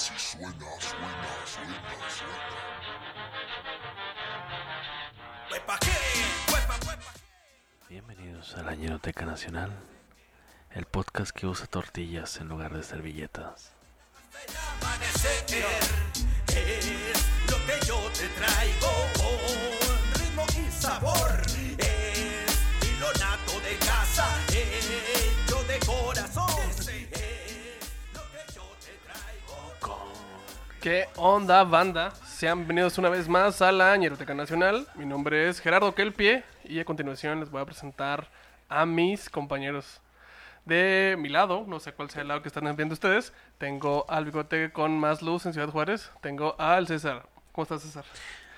Así suena, suena, suena, suena. Bienvenidos a la Ñeroteca Nacional, el podcast que usa tortillas en lugar de servilletas. amanecer es lo que yo te traigo con ritmo y sabor es nato de casa hecho ¿Qué onda, banda? Sean bienvenidos una vez más a la Ñeroteca Nacional. Mi nombre es Gerardo Kelpie y a continuación les voy a presentar a mis compañeros. De mi lado, no sé cuál sea el lado que están viendo ustedes, tengo al bigote con más luz en Ciudad Juárez. Tengo al César. ¿Cómo estás, César?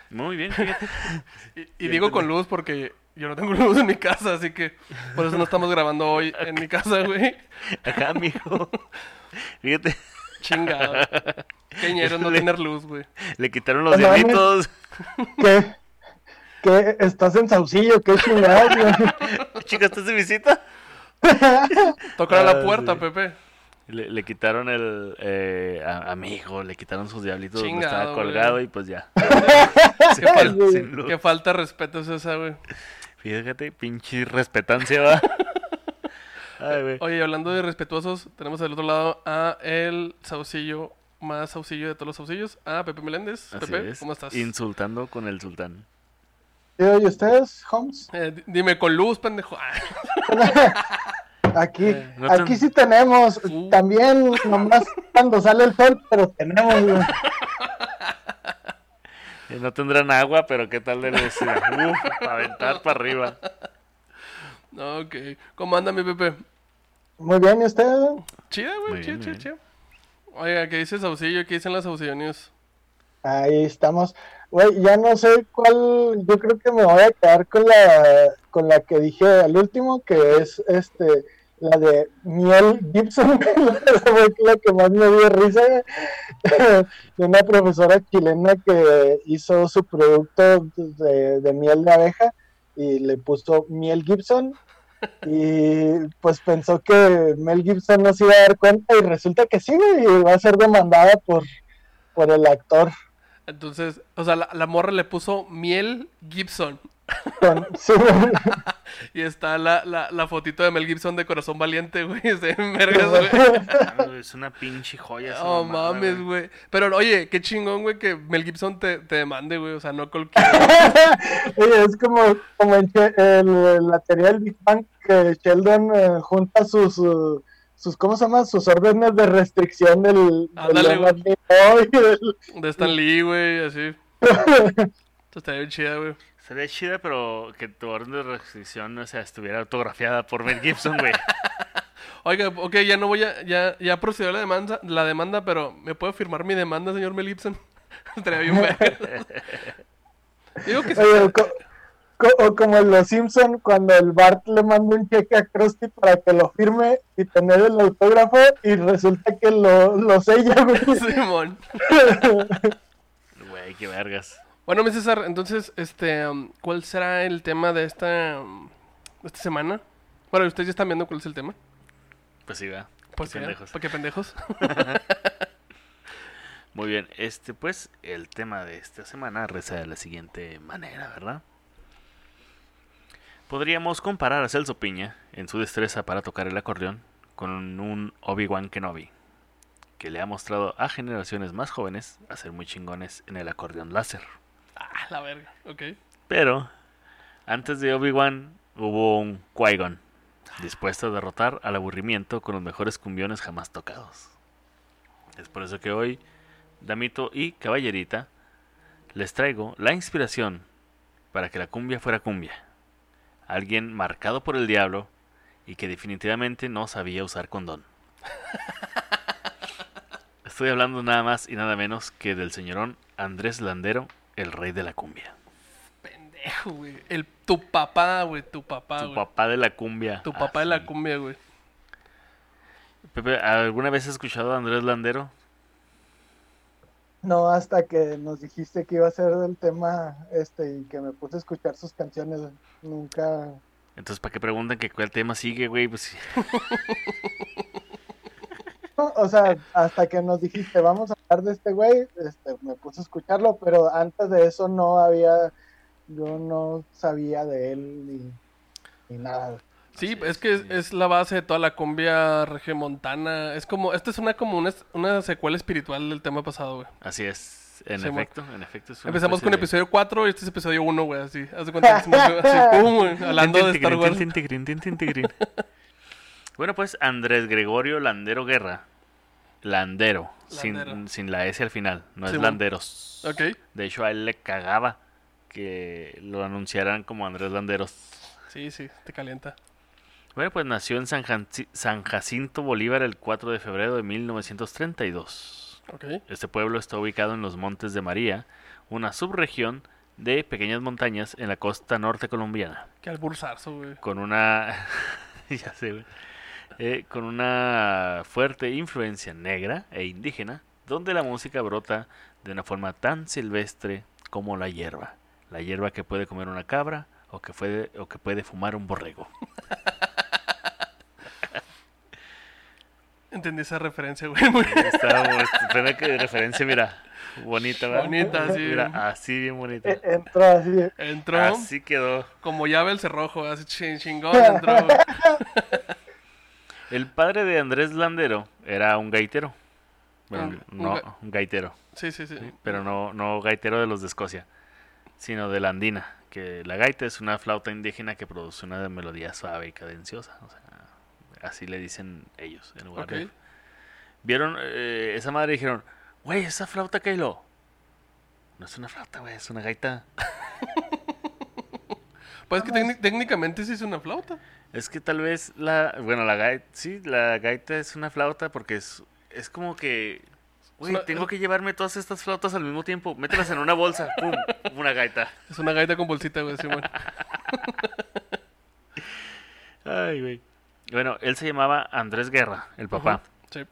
Muy bien, fíjate. Y, y digo con luz porque yo no tengo luz en mi casa, así que por eso no estamos grabando hoy en mi casa, güey. Acá, amigo. Fíjate, Chingado. Qué ñero no Le- tener luz, güey. le quitaron los diablitos. ¿Qué? ¿Qué? ¿Estás en Saucillo? ¿Qué chingados, güey? Chicas, ¿estás de visita? Tocar a Ah, la puerta, sí. Pepe. Le, le quitaron el eh, a- amigo, le quitaron sus diablitos donde Chingado, estaba güey. colgado y pues ya. Qué, fal- qué falta de respeto es esa, güey. Fíjate, pinche respetancia va. Ay, güey. Oye, hablando de respetuosos, tenemos del otro lado a el saucillo más saucillo de todos los saucillos, a Pepe Meléndez. Así Pepe, es. ¿cómo estás? Insultando con el sultán. ¿Y ustedes, Holmes? Eh, di- dime con luz, pendejo. Ah, Aquí, Eh, no aquí sí tenemos. Uh. También, nomás cuando sale el sol, pero tenemos. Eh, No tendrán agua, pero qué tal de. Uf, para aventar para arriba. No, ok. ¿Cómo anda mi Pepe? Muy bien, ¿y usted? Chida, güey, chida, bien, chida. Oiga, ¿qué dice Saucillo? ¿Qué dicen las Saucillo News? Ahí estamos. Güey, ya no sé cuál. Yo creo que me voy a quedar con la, con la que dije al último, que es este la de Miel Gibson, la que más me dio risa, de una profesora chilena que hizo su producto de, de miel de abeja y le puso Miel Gibson y pues pensó que Mel Gibson no se iba a dar cuenta y resulta que sí, y va a ser demandada por, por el actor. Entonces, o sea, la, la morra le puso miel Gibson. Con- sí, güey. Y está la, la, la fotito de Mel Gibson de corazón valiente, güey. Ah, Es una pinche joya. esa Oh, mamada, mames, güey. güey. Pero oye, qué chingón, güey, que Mel Gibson te, te demande, güey. O sea, no cualquiera. Oye, es como, como en Che- el- la teoría del Big Bang que Sheldon eh, junta sus, uh, sus, ¿cómo se llama? Sus órdenes de restricción del, De Stan Lee, güey, así. Esto está bien chida, güey. Sería chida, pero que tu orden de restricción, o sea, estuviera autografiada por Mel Gibson, güey. Oiga, ok, ya no voy a. Ya, ya procedió la demanda, la demanda, pero ¿me puede firmar mi demanda, señor Mel Gibson? Estaría bien, güey. Digo que sí. Oye, co- co- o como en Los Simpson cuando el Bart le manda un cheque a Krusty para que lo firme y tener el autógrafo y resulta que lo, lo sella, güey. Simón. Güey, qué vergas. Bueno, mi César, entonces, este, um, ¿cuál será el tema de esta, um, de esta semana? Bueno, ustedes ya están viendo cuál es el tema. Pues sí, va. Pues Qué sí, pendejos. ¿Por qué pendejos? Muy bien, este pues, el tema de esta semana reza de la siguiente manera, ¿verdad? Podríamos comparar a Celso Piña en su destreza para tocar el acordeón con un Obi-Wan Kenobi, que le ha mostrado a generaciones más jóvenes a ser muy chingones en el acordeón láser. Ah, la verga, ok. Pero, antes de Obi-Wan hubo un Qui-Gon, dispuesto a derrotar al aburrimiento con los mejores cumbiones jamás tocados. Es por eso que hoy, Damito y Caballerita, les traigo la inspiración para que la cumbia fuera cumbia. Alguien marcado por el diablo y que definitivamente no sabía usar condón. Estoy hablando nada más y nada menos que del señorón Andrés Landero, el rey de la cumbia. Pendejo, güey. El, tu papá, güey, tu papá, Tu güey. papá de la cumbia. Tu papá de la Así. cumbia, güey. Pepe, ¿alguna vez has escuchado a Andrés Landero? No, hasta que nos dijiste que iba a ser el tema este y que me puse a escuchar sus canciones, nunca... Entonces, ¿para qué preguntan que cuál tema sigue, güey? Pues o sea, hasta que nos dijiste, vamos a de este güey, este, me puse a escucharlo, pero antes de eso no había, yo no sabía de él ni, ni nada. Sí, es que es, sí. es la base de toda la cumbia regiomontana. Es como, esta es una como una, una secuela espiritual del tema pasado, güey. Así es, en Sí, efecto, en efecto. es una Empezamos con de- episodio 4 y este es episodio 1, güey, así. Haz de cuenta que estamos así, pum, güey, hablando de Star Wars. Bueno, pues Andrés Gregorio Landero Guerra. Landero, Landero. Sin, sin la S al final, no es. Landeros. De hecho, a él le cagaba que lo anunciaran como Andrés Landeros. Sí, sí, te calienta. Bueno, pues nació en San, Jacinto Bolívar el 4 de febrero de 1932. Ok. Este pueblo está ubicado en los Montes de María, una subregión de pequeñas montañas en la costa norte colombiana. Que al güey. con una ya sé, güey. Eh, con una fuerte influencia negra e indígena, donde la música brota de una forma tan silvestre como la hierba, la hierba que puede comer una cabra o que puede o que puede fumar un borrego. Entendí esa referencia, güey. muy. Está muy- espera que de referencia, mira, bonita, ¿verdad? Bonita, sí. Mira, así bien bonita. E- Entró así, Entró Así quedó. como llave el cerrojo, así chin- chingón, entró. El padre de Andrés Landero era un gaitero. Bueno, Un- un no, ga- un gaitero. Sí, sí, sí. pero no, no gaitero de los de Escocia, sino de la andina, que la gaita es una flauta indígena que produce una melodía suave y cadenciosa, o sea, así le dicen ellos. En lugar de- Ok. Vieron eh, esa madre y dijeron, güey, esa flauta Kylo. No es una flauta, güey, es una gaita. Pues es que técnic- técnicamente sí es una flauta. Es que tal vez la, bueno, la gaita, sí, la gaita es una flauta porque es, es como que, güey, tengo que llevarme todas estas flautas al mismo tiempo, mételas en una bolsa, pum, una gaita. Es una gaita con bolsita, güey, sí, bueno. Ay, güey. Bueno, él se llamaba Andrés Guerra, el papá, Sí.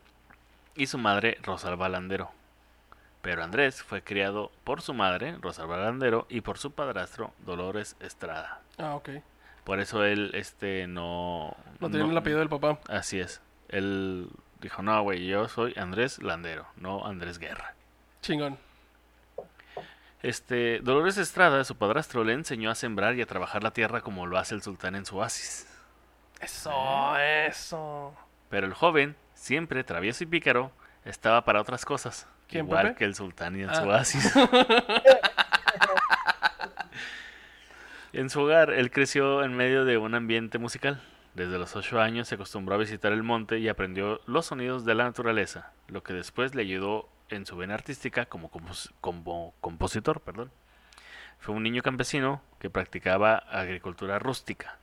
y su madre Rosalba Landero. Pero Andrés fue criado por su madre, Rosalba Landero, y por su padrastro, Dolores Estrada. Ah, ok. Por eso él, este, no... No tiene el apellido del papá. Así es. Él dijo, no, güey, yo soy Andrés Landero, no Andrés Guerra. Chingón. Este, Dolores Estrada, su padrastro, le enseñó a sembrar y a trabajar la tierra como lo hace el sultán en su oasis. Eso, eso. Pero el joven, siempre travieso y pícaro, estaba para otras cosas. ¿Quién, igual Pepe? que el sultán y en Ah. su oasis. en su hogar, él creció en medio de un ambiente musical. Desde los ocho años se acostumbró a visitar el monte y aprendió los sonidos de la naturaleza, lo que después le ayudó en su vena artística como, como compositor. Perdón. Fue un niño campesino que practicaba agricultura rústica,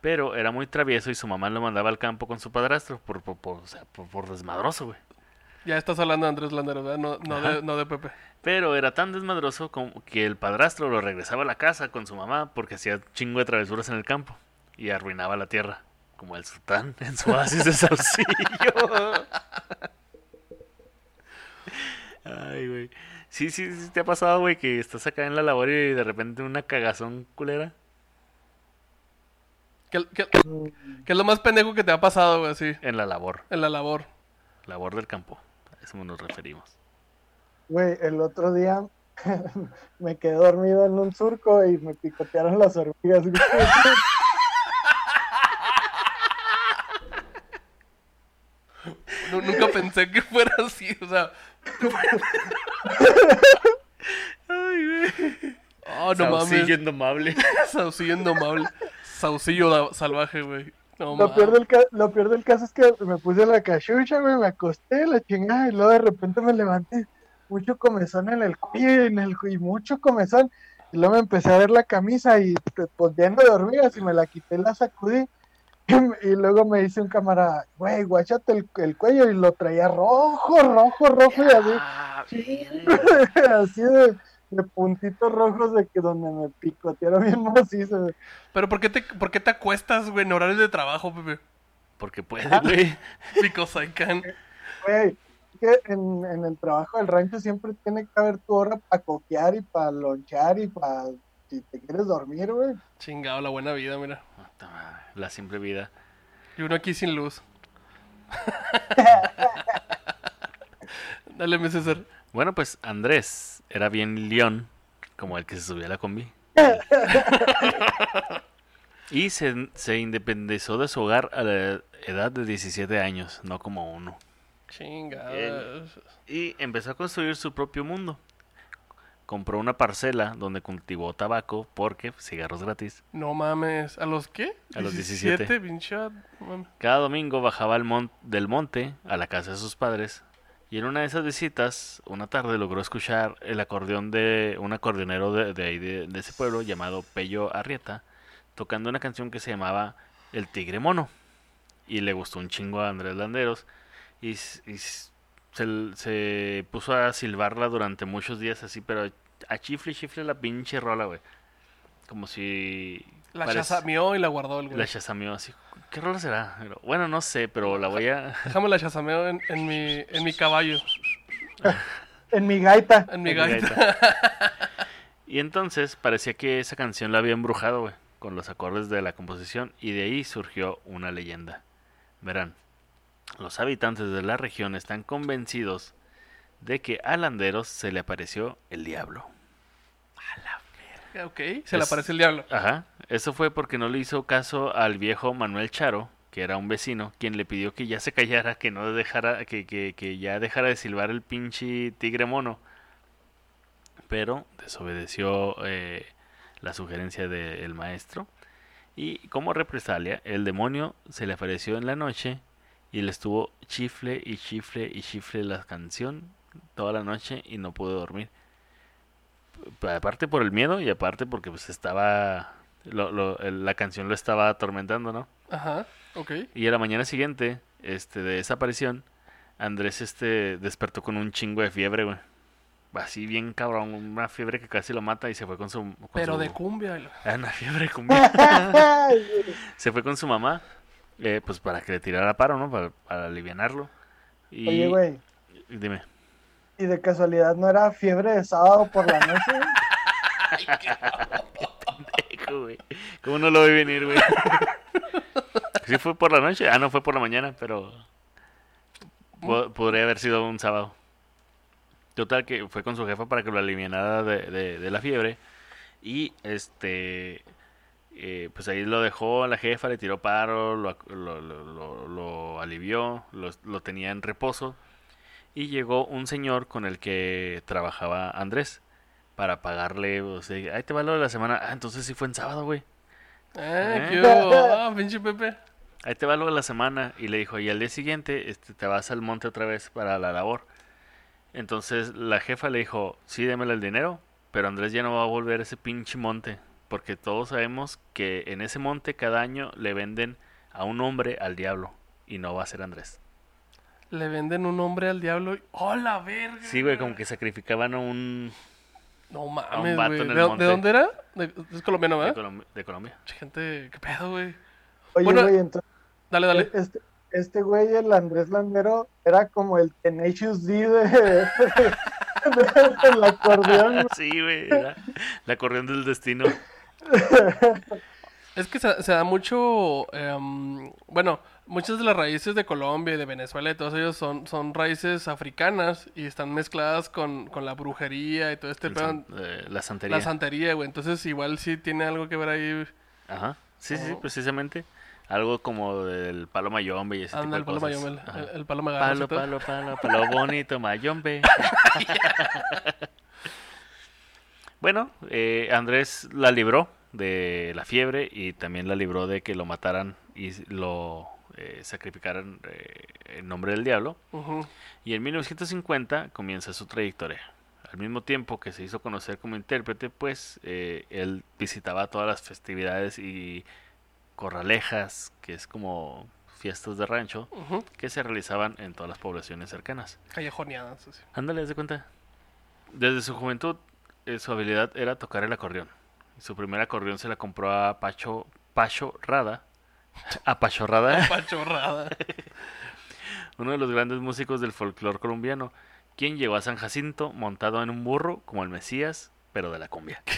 pero era muy travieso y su mamá lo mandaba al campo con su padrastro por, por, por- o sea, por desmadroso, güey. Ya estás hablando de Andrés Landero, ¿verdad? No, no, de, no de Pepe. Pero era tan desmadroso como que el padrastro lo regresaba a la casa con su mamá porque hacía chingo de travesuras en el campo y arruinaba la tierra, como el sultán en su oasis de Saucillo. Ay, güey. Sí, sí, sí, te ha pasado, güey, que estás acá en la labor y de repente una cagazón culera. ¿Qué, qué, qué es lo más pendejo que te ha pasado, güey, así? En la labor, En la labor. labor del campo. A eso nos referimos. Güey, el otro día me quedé dormido en un surco y me picotearon las hormigas. güey. Nu- nunca pensé que fuera así, o sea. Oh, no Saucillo mames. indomable. Saucillo indomable. Saucillo salvaje, güey. No Lo peor, del ca- lo peor del caso es que me puse la cachucha, güey, me acosté, la chingada, y luego de repente me levanté, mucho comezón en el cuello, en el, cu- y mucho comezón, y luego me empecé a ver la camisa y pues, lleno de hormigas, y me la quité, la sacudí, y luego me dice un camarada, güey, guáchate el, el cuello, y lo traía rojo, rojo, rojo, y así, Ah, así de, de puntitos rojos de que donde me picotearon bien macizo, güey. Pero ¿por qué, te, ¿por qué te acuestas, güey, en horarios de trabajo, Pepe? Porque puede, güey. Because I can. Güey, que en, en el trabajo del rancho siempre tiene que haber tu hora para coquear y para lonchar y para si te quieres dormir, güey. Chingado, la buena vida, mira. La simple vida. Y uno aquí sin luz. Dale, mi César. Bueno, pues Andrés era bien león, como el que se subía a la combi. y se, se independizó de su hogar a la edad de 17 años, no como uno. Y empezó a construir su propio mundo. Compró una parcela donde cultivó tabaco porque cigarros gratis. No mames. ¿A los qué? A los 17. pinche. no mames. Cada domingo bajaba al mon- del monte a la casa de sus padres y en una de esas visitas, una tarde logró escuchar el acordeón de un acordeonero de, de ahí de, de ese pueblo llamado Pello Arrieta tocando una canción que se llamaba El Tigre Mono y le gustó un chingo a Andrés Landeros y, se, se puso a silbarla durante muchos días así, pero a chifle y chifle la pinche rola, güey. Como si... La chasameó y la guardó el güey. la chasameó así. ¿Qué rola será? Pero, bueno, no sé, pero la voy a... Déjame la chasameo en, en mi, en mi caballo. En mi gaita. En mi en gaita. gaita. Y entonces parecía que esa canción la había embrujado, güey, con los acordes de la composición, y de ahí surgió una leyenda. Verán, los habitantes de la región están convencidos de que a Landeros se le apareció el diablo. Ok, se le aparece el diablo. Ajá, eso fue porque no le hizo caso al viejo Manuel Charo, que era un vecino, quien le pidió que ya se callara, que no dejara, que, que, que ya dejara de silbar el pinche tigre mono. Pero desobedeció eh, la sugerencia del maestro. Y como represalia, el demonio se le apareció en la noche y le estuvo chifle y chifle y chifle la canción toda la noche y no pudo dormir. Aparte por el miedo y aparte porque pues estaba... lo- lo- el- la canción lo estaba atormentando, ¿no? Ajá, ok. Y a la mañana siguiente, este, de esa aparición, Andrés, este, despertó con un chingo de fiebre, güey. Así bien cabrón, una fiebre que casi lo mata y se fue con su... con Pero su- de cumbia. Ah, una fiebre cumbia. se fue con su mamá, eh, pues para que le tirara paro, ¿no? Para, para alivianarlo. Y... Oye, güey. Dime. ¿Y de casualidad no era fiebre de sábado por la noche? Pendejo, güey. ¿Cómo no lo vi venir, güey? ¿Sí fue por la noche? Ah, no, fue por la mañana, pero... po- podría haber sido un sábado. Total, que fue con su jefa para que lo alivianara de, de- de la fiebre. Y, este... eh, pues ahí lo dejó la jefa, le tiró paro, lo, lo, lo- lo- lo alivió, lo, lo tenía en reposo. Y llegó un señor con el que trabajaba Andrés para pagarle, o sea, ahí te va lo de la semana. Ah, entonces sí fue en sábado, güey. Eh, ¿Eh? ¿qué? Ah, pinche Pepe. Ahí te va lo de la semana. Y le dijo, y al día siguiente este, te vas al monte otra vez para la labor. Entonces la jefa le dijo, sí, démelo el dinero, pero Andrés ya no va a volver a ese pinche monte. Porque todos sabemos que en ese monte cada año le venden a un hombre al diablo. Y no va a ser Andrés. Le venden un hombre al diablo. y- ¡Oh, la verga! Sí, güey, como que sacrificaban a un... No mames, güey. ¿De, el de dónde era? De- es colombiano, De, ¿verdad? Colom- de Colombia. Che, Gente, ¿qué pedo, güey? Oye, Bueno, güey, entonces Dale, dale. este, este güey, el Andrés Landero, era como el Tenacious D de, de- del acordeón. Sí, güey. era La corriente del destino. Es que se, se da mucho, em, bueno, muchas de las raíces de Colombia y de Venezuela y todos ellos son, son raíces africanas y están mezcladas con, con la brujería y todo este El pedo, san- eh, la santería. la santería, güey. Entonces igual sí tiene algo que ver ahí. Ajá. Sí, sí, precisamente. Algo como del palo mayombe y ese Anda, el tipo de palo cosas. mayombe, el, el- el palo Palo, todo. palo, palo, palo bonito mayombe. bueno, eh, Andrés la libró de la fiebre y también la libró de que lo mataran y lo eh, sacrificaran eh, en nombre del diablo. Y en 1950 comienza su trayectoria. Al mismo tiempo que se hizo conocer como intérprete, pues eh, él visitaba todas las festividades y corralejas, que es como fiestas de rancho, que se realizaban en todas las poblaciones cercanas. Callejoneadas, así. Ándale, haz de cuenta. Desde su juventud, eh, su habilidad era tocar el acordeón. Su primer acordeón se la compró a Pacho, Pacho Rada. A Pacho Rada. Pachorrada. uno de los grandes músicos del folclore colombiano, quien llegó a San Jacinto montado en un burro como el Mesías, pero de la cumbia.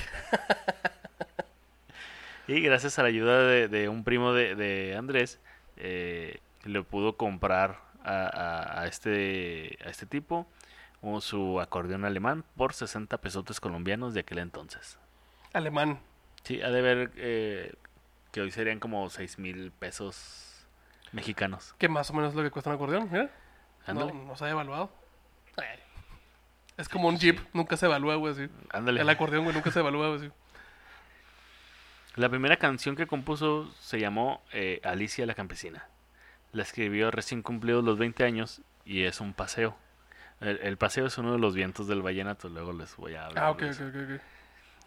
y gracias a la ayuda de, de un primo de, de Andrés, eh, le pudo comprar a, a- a este, a este tipo o su acordeón alemán por 60 pesotes colombianos de aquel entonces. Alemán. Sí, ha de ver eh, que hoy serían como 6 mil pesos mexicanos. Que más o menos es lo que cuesta un acordeón. No, Ándale, no se ha evaluado. Ay. Es como un jeep, nunca se evalúa, güey, así. ándale. El acordeón, güey, nunca se evalúa, güey, así. La primera canción que compuso se llamó eh, Alicia la Campesina. La escribió recién cumplidos los 20 años y es un paseo. El, el paseo es uno de los vientos del vallenato, luego les voy a hablar. Ah, ok, ok. ok.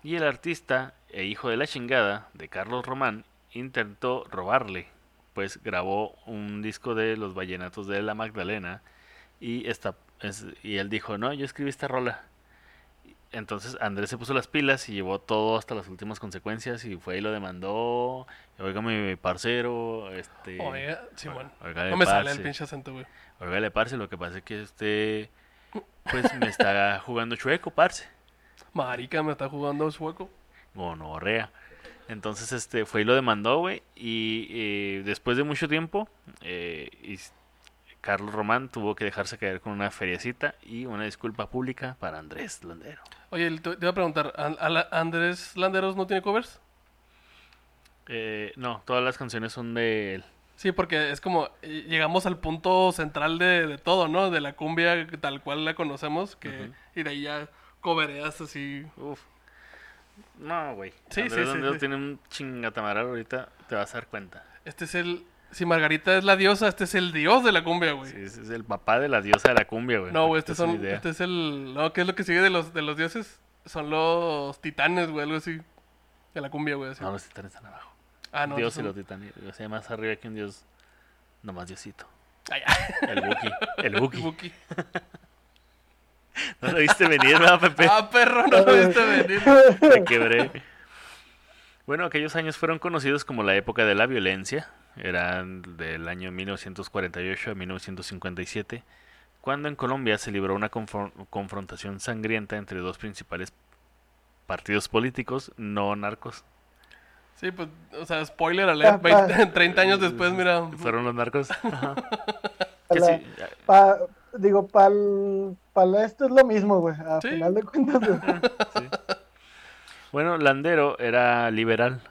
Y el artista e hijo de la chingada de Carlos Román intentó robarle, pues grabó un disco de los vallenatos de la Magdalena y, esta, es- y él dijo, no, yo escribí esta rola. Entonces Andrés se puso las pilas y llevó todo hasta las últimas consecuencias y fue y lo demandó. Oígame, mi parcero, este... Oiga, Simón. Óigale, No me sale el parce. pinche acento, güey. Óigale, parce, lo que pasa es que usted, pues, me está jugando chueco, parce. Marica, me está jugando sueco. gonorrea. Entonces, este, fue y lo demandó, güey. Y eh, después de mucho tiempo, eh, y Carlos Román tuvo que dejarse caer con una feriecita y una disculpa pública para Andrés Landero. Oye, te, te iba a preguntar, ¿An- a la- ¿Andrés Landeros no tiene covers? Eh, no, todas las canciones son de él. Sí, porque es como, eh, llegamos al punto central de, de todo, ¿no? De la cumbia tal cual la conocemos, que, y de ahí ya covereas así. Uf. No, güey. Sí, Andrés sí, sí, tiene un ahorita, te vas a dar cuenta. Este es el, si Margarita es la diosa, este es el dios de la cumbia, güey. Sí, es el papá de la diosa de la cumbia, güey. no, güey, este, son, este es el, no, ¿qué es lo que sigue de los, de los dioses? Son los titanes, güey, algo así. De la cumbia, güey, así. No, los titanes están abajo. ah, no. Dios y los titanes. O sea, más arriba que un dios. Nomás Diosito. Ay, ay, El Buki. El Buki. Buki. No lo viste venir, ¿verdad, Pepe? Ah, perro, no lo viste venir. Te quebré. Bueno, aquellos años fueron conocidos como la época de la violencia. Eran del año 1948 a 1957, cuando en Colombia se libró una confron- confrontación sangrienta entre dos principales partidos políticos no narcos. Sí, pues, o sea, spoiler alert, Pa- pa- 20 30 años después, mira. ¿Fueron los narcos? Ajá. Que La- sí, Pa- digo, para para esto es lo mismo, güey. A Sí. final de cuentas, güey. Sí. Bueno, Landero era liberal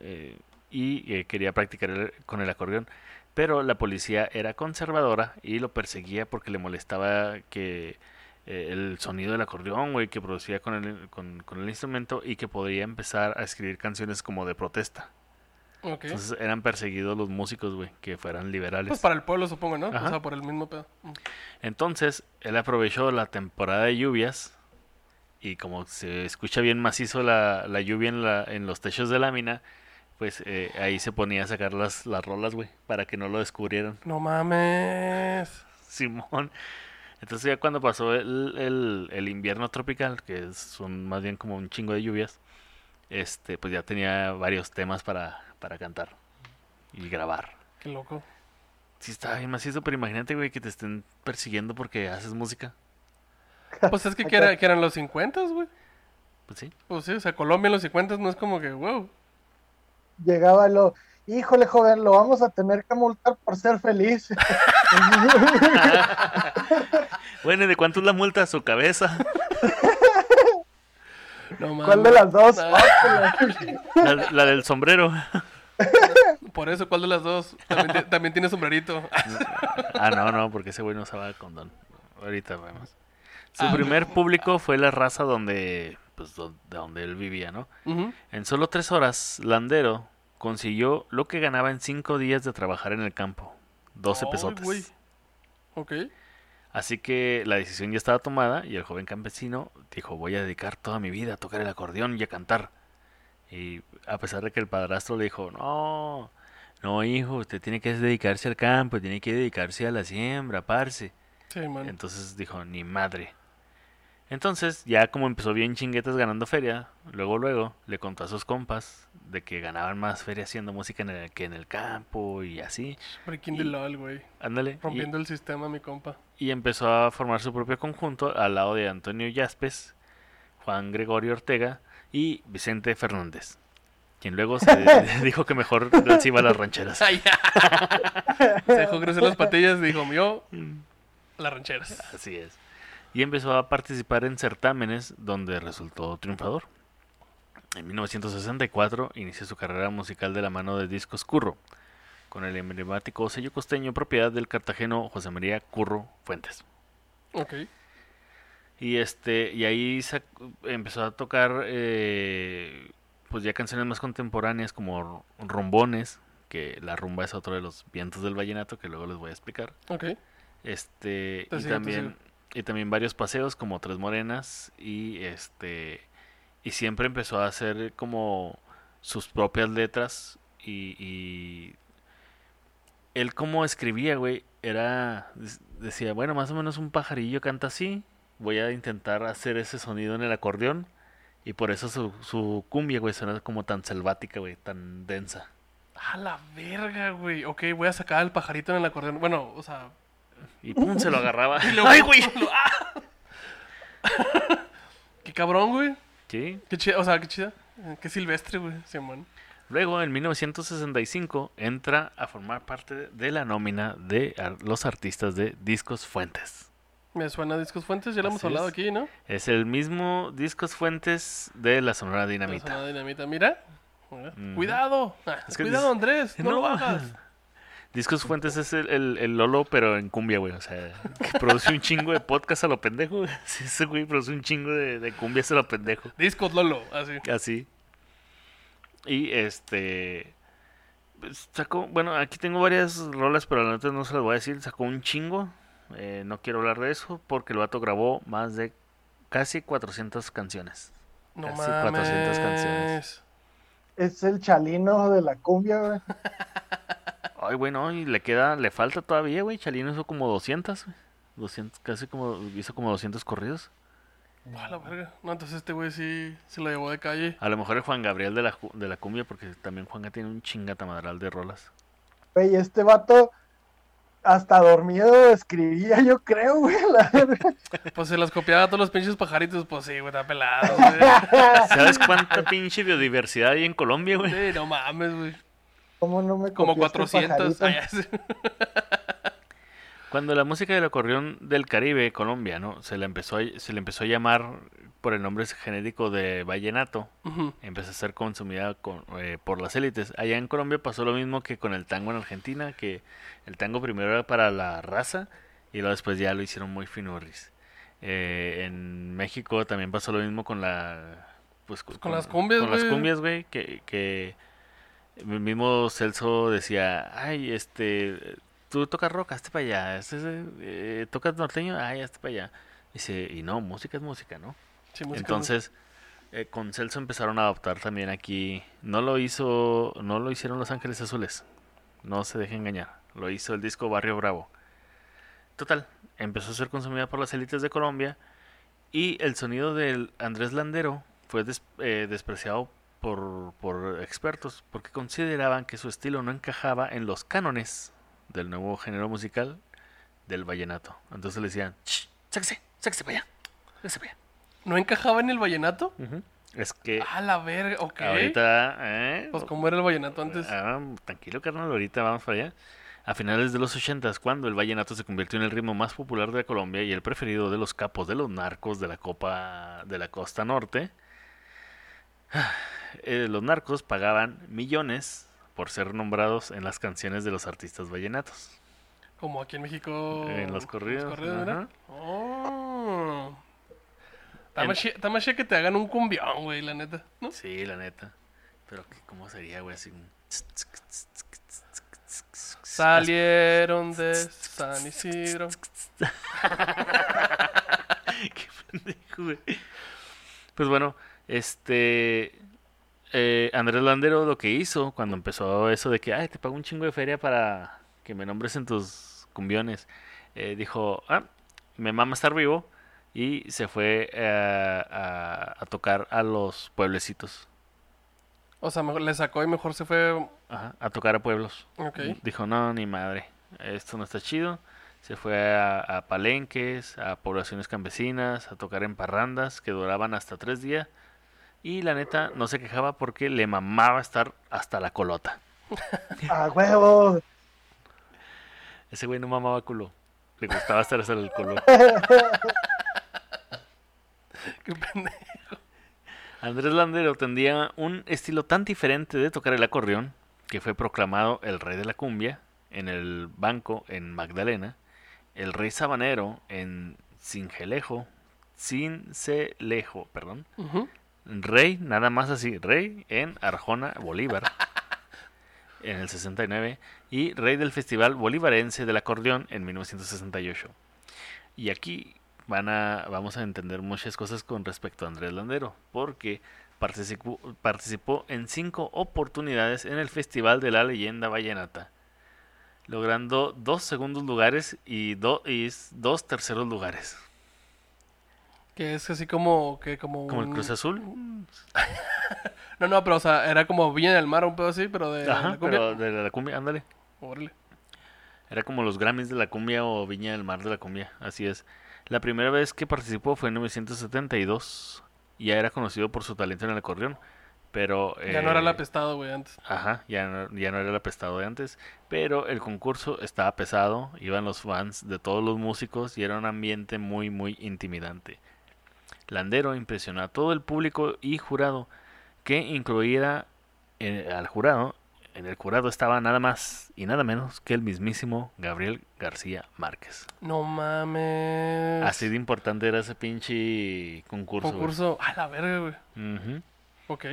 eh, y eh, quería practicar el- con el acordeón, pero la policía era conservadora y lo perseguía porque le molestaba que eh, el sonido del acordeón, güey, que producía con el, con, con el instrumento y que podía empezar a escribir canciones como de protesta. Entonces eran perseguidos los músicos, güey, que fueran liberales. Pues para el pueblo, supongo, ¿no? Ajá. O sea, por el mismo pedo. Mm. Entonces, él aprovechó la temporada de lluvias y como se escucha bien macizo la, la lluvia en, la, en los techos de lámina, pues eh, ahí se ponía a sacar las, las rolas, güey, para que no lo descubrieran. No mames. Simón. Entonces ya cuando pasó el, el, el invierno tropical, que son más bien como un chingo de lluvias, este, pues ya tenía varios temas para, para cantar y grabar. Qué loco. Sí, está bien macizo, pero imagínate, güey, que te estén persiguiendo porque haces música. Pues es que, que, era- que eran los 50, güey. Pues sí. Pues sí, o sea, Colombia en los 50 no es como que, wow. Llegaba lo, híjole, joven, lo vamos a tener que multar por ser feliz. Bueno, ¿y de cuánto es la multa? Su cabeza. No mames. ¿Cuál de las dos? Ah, La, la del sombrero. Por eso, ¿cuál de las dos? También, ti- también tiene sombrerito. Ah, no, no, porque ese güey no usaba condón. Ahorita vemos. Su Ah, primer público fue la raza donde, pues, do- de donde él vivía, ¿no? En solo tres horas, Landero consiguió lo que ganaba en cinco días de trabajar en el campo. 12 Ay, pesotes. Ok. Así que la decisión ya estaba tomada y el joven campesino dijo, voy a dedicar toda mi vida a tocar el acordeón y a cantar. Y a pesar de que el padrastro le dijo, no, no hijo, usted tiene que dedicarse al campo, tiene que dedicarse a la siembra, parce. Sí, man. Entonces dijo, ni madre. Entonces, ya como empezó bien chinguetas ganando feria, luego luego le contó a sus compas de que ganaban más feria haciendo música en el, que en el campo y así. Breaking the LOL, güey. Ándale. y- Rompiendo el sistema, mi compa. y empezó a formar su propio conjunto al lado de Antonio Yaspes, Juan Gregorio Ortega y Vicente Fernández, quien luego se dijo que mejor iba a las rancheras. Se dejó crecer las patillas y dijo, mío, las rancheras. Así es. y empezó a participar en certámenes donde resultó triunfador. En 1964 inició su carrera musical de la mano de Discos Curro, con el emblemático sello costeño propiedad del cartageno José María Curro Fuentes. Y este y ahí empezó a tocar eh, pues ya canciones más contemporáneas como rombones, que la rumba es otro de los vientos del vallenato que luego les voy a explicar. Ok. Este Te y sigo, te también y también varios paseos como Tres Morenas y este y siempre empezó a hacer como sus propias letras y, y él como escribía, güey, era decía, bueno, más o menos un pajarillo canta así, voy a intentar hacer ese sonido en el acordeón y por eso su, su cumbia, güey, suena como tan selvática, güey, tan densa. A la verga, güey. Ok, voy a sacar el pajarito en el acordeón. Bueno, o sea. Y pum, se lo agarraba. ¡Ay, güey! ¡Ah! Qué cabrón, güey. Sí. Qué chida, o sea, qué chida. Eh, Qué silvestre, güey. Simón. Luego, en 1965, entra a formar parte de la nómina de los artistas de Discos Fuentes. Me suena a Discos Fuentes, ya lo hemos hablado es. aquí, ¿no? Es el mismo Discos Fuentes de la Sonora Dinamita. suena a dinamita. Mira. Cuidado. Es que Cuidado, Andrés. No, lo hagas. Discos Fuentes es el, el- el Lolo, pero en cumbia, güey. O sea, que produce un chingo de podcast a lo pendejo. güey. Sí, ese güey produce un chingo de, de cumbias a lo pendejo. Discos Lolo, así. Así. Y este. pues, Sacó, bueno, aquí tengo varias rolas, pero la neta no se las voy a decir. Sacó un chingo. Eh, no quiero hablar de eso porque el vato grabó más de casi 400 canciones. No Casi 400 canciones. Es el chalino de la cumbia, güey. Ay, güey, no, y le queda, le falta todavía, güey. Chalino hizo como 200, güey. 200, casi como, hizo como 200 corridos. A la verga. No, entonces este güey sí se lo llevó de calle. A lo mejor es Juan Gabriel de la, de la cumbia, porque también Juanga tiene un chingatamadral de rolas. Güey, este vato hasta dormido escribía, yo creo, güey. Pues se las copiaba a todos los pinches pajaritos. Pues sí, güey, está pelado, güey. ¿Sabes cuánta pinche biodiversidad hay en Colombia, güey? Sí, no mames, güey. ¿Cómo no me Como copió este 400. pajarito? Ay, ya sé. Cuando la música del acordeón del Caribe colombiano se le empezó a, se le empezó a llamar por el nombre genérico de vallenato, empezó a ser consumida con- eh, por las élites. Allá en Colombia pasó lo mismo que con el tango en Argentina, que el tango primero era para la raza y luego después ya lo hicieron muy finurris. Eh, en México también pasó lo mismo con la... Pues, con las cumbias, Con las güey. cumbias, güey, que, que el mismo Celso decía, ay, este, tú tocas rock, hazte para allá, este, eh, tocas norteño, ay, hazte para allá. Dice, y no, música es música, ¿no? Sí, música, Entonces, eh, con Celso empezaron a adoptar también aquí. No lo hizo, no lo hicieron Los Ángeles Azules. No se deje engañar. Lo hizo el disco Barrio Bravo. Total, empezó a ser consumida por las élites de Colombia y el sonido del Andrés Landero fue des- eh, despreciado por, por expertos porque consideraban que su estilo no encajaba en los cánones del nuevo género musical del vallenato. Entonces le decían, "Shh, sáquese, sáquese para allá, sáquese para allá. ¿No encajaba en el vallenato? Es que A la verga, ok. ahorita, ¿eh? Pues como era el vallenato antes. Ah, tranquilo, carnal, ahorita vamos para allá. A finales de los 80 cuando el vallenato se convirtió en el ritmo más popular de Colombia y el preferido de los capos de los narcos de la copa de la costa norte, eh, los narcos pagaban millones por ser nombrados en las canciones de los artistas vallenatos. Como aquí en México. En los corridos, mira. ajá. Oh. Está En- más chi- está más chido que te hagan un cumbión, güey, la neta. ¿no? Sí, la neta. Pero ¿qué- ¿cómo sería, güey? Así un... Salieron de San Isidro. Qué pendejo, güey. Pues bueno, este. Eh, Andrés Landero lo que hizo cuando empezó eso de que, ay, te pago un chingo de feria para que me nombres en tus cumbiones, eh, dijo, ah, me mama estar vivo y se fue eh, a, a tocar a los pueblecitos, O sea, mejor le sacó y mejor se fue. Ajá, a tocar a pueblos. Ok. Dijo, no, ni madre, esto no está chido. Se fue a, a palenques, a poblaciones campesinas, a tocar en parrandas que duraban hasta tres días. Y la neta no se quejaba porque le mamaba estar hasta la colota. ¡A huevo! Ese güey no mamaba culo. Le gustaba estar hasta el culo. Qué pendejo. Andrés Landero tendría un estilo tan diferente de tocar el acordeón que fue proclamado el rey de la cumbia en el banco en Magdalena, el rey sabanero en Cingelejo, Cincelejo, perdón, Ujú. Rey, nada más así, rey en Arjona, Bolívar, en el 69, y rey del Festival Bolivarense del Acordeón en 1968. Y aquí van a, vamos a entender muchas cosas con respecto a Andrés Landero, porque participó, participó en cinco oportunidades en el Festival de la Leyenda Vallenata, logrando dos segundos lugares y, do- y s- dos terceros lugares. Que es así como que como Como el Cruz Azul. No, no, pero o sea, era como Viña del Mar, un pedo así, pero de Ajá, la cumbia. pero de la cumbia, ándale. Órale. Era como los Grammys de la cumbia o Viña del Mar de la cumbia, así es. La primera vez que participó fue en 1972. y Ya era conocido por su talento en el acordeón, pero... Ya no era el eh, apestado, güey, antes. Ajá, ya no, ya no era el apestado de antes, pero el concurso estaba pesado, iban los fans de todos los músicos y era un ambiente muy, muy intimidante. Landero impresionó a todo el público y jurado, que incluía eh, al jurado, en el jurado estaba nada más y nada menos que el mismísimo Gabriel García Márquez. No mames. Así de importante era ese pinche concurso. güey. Concurso. A la verga, güey. Ok.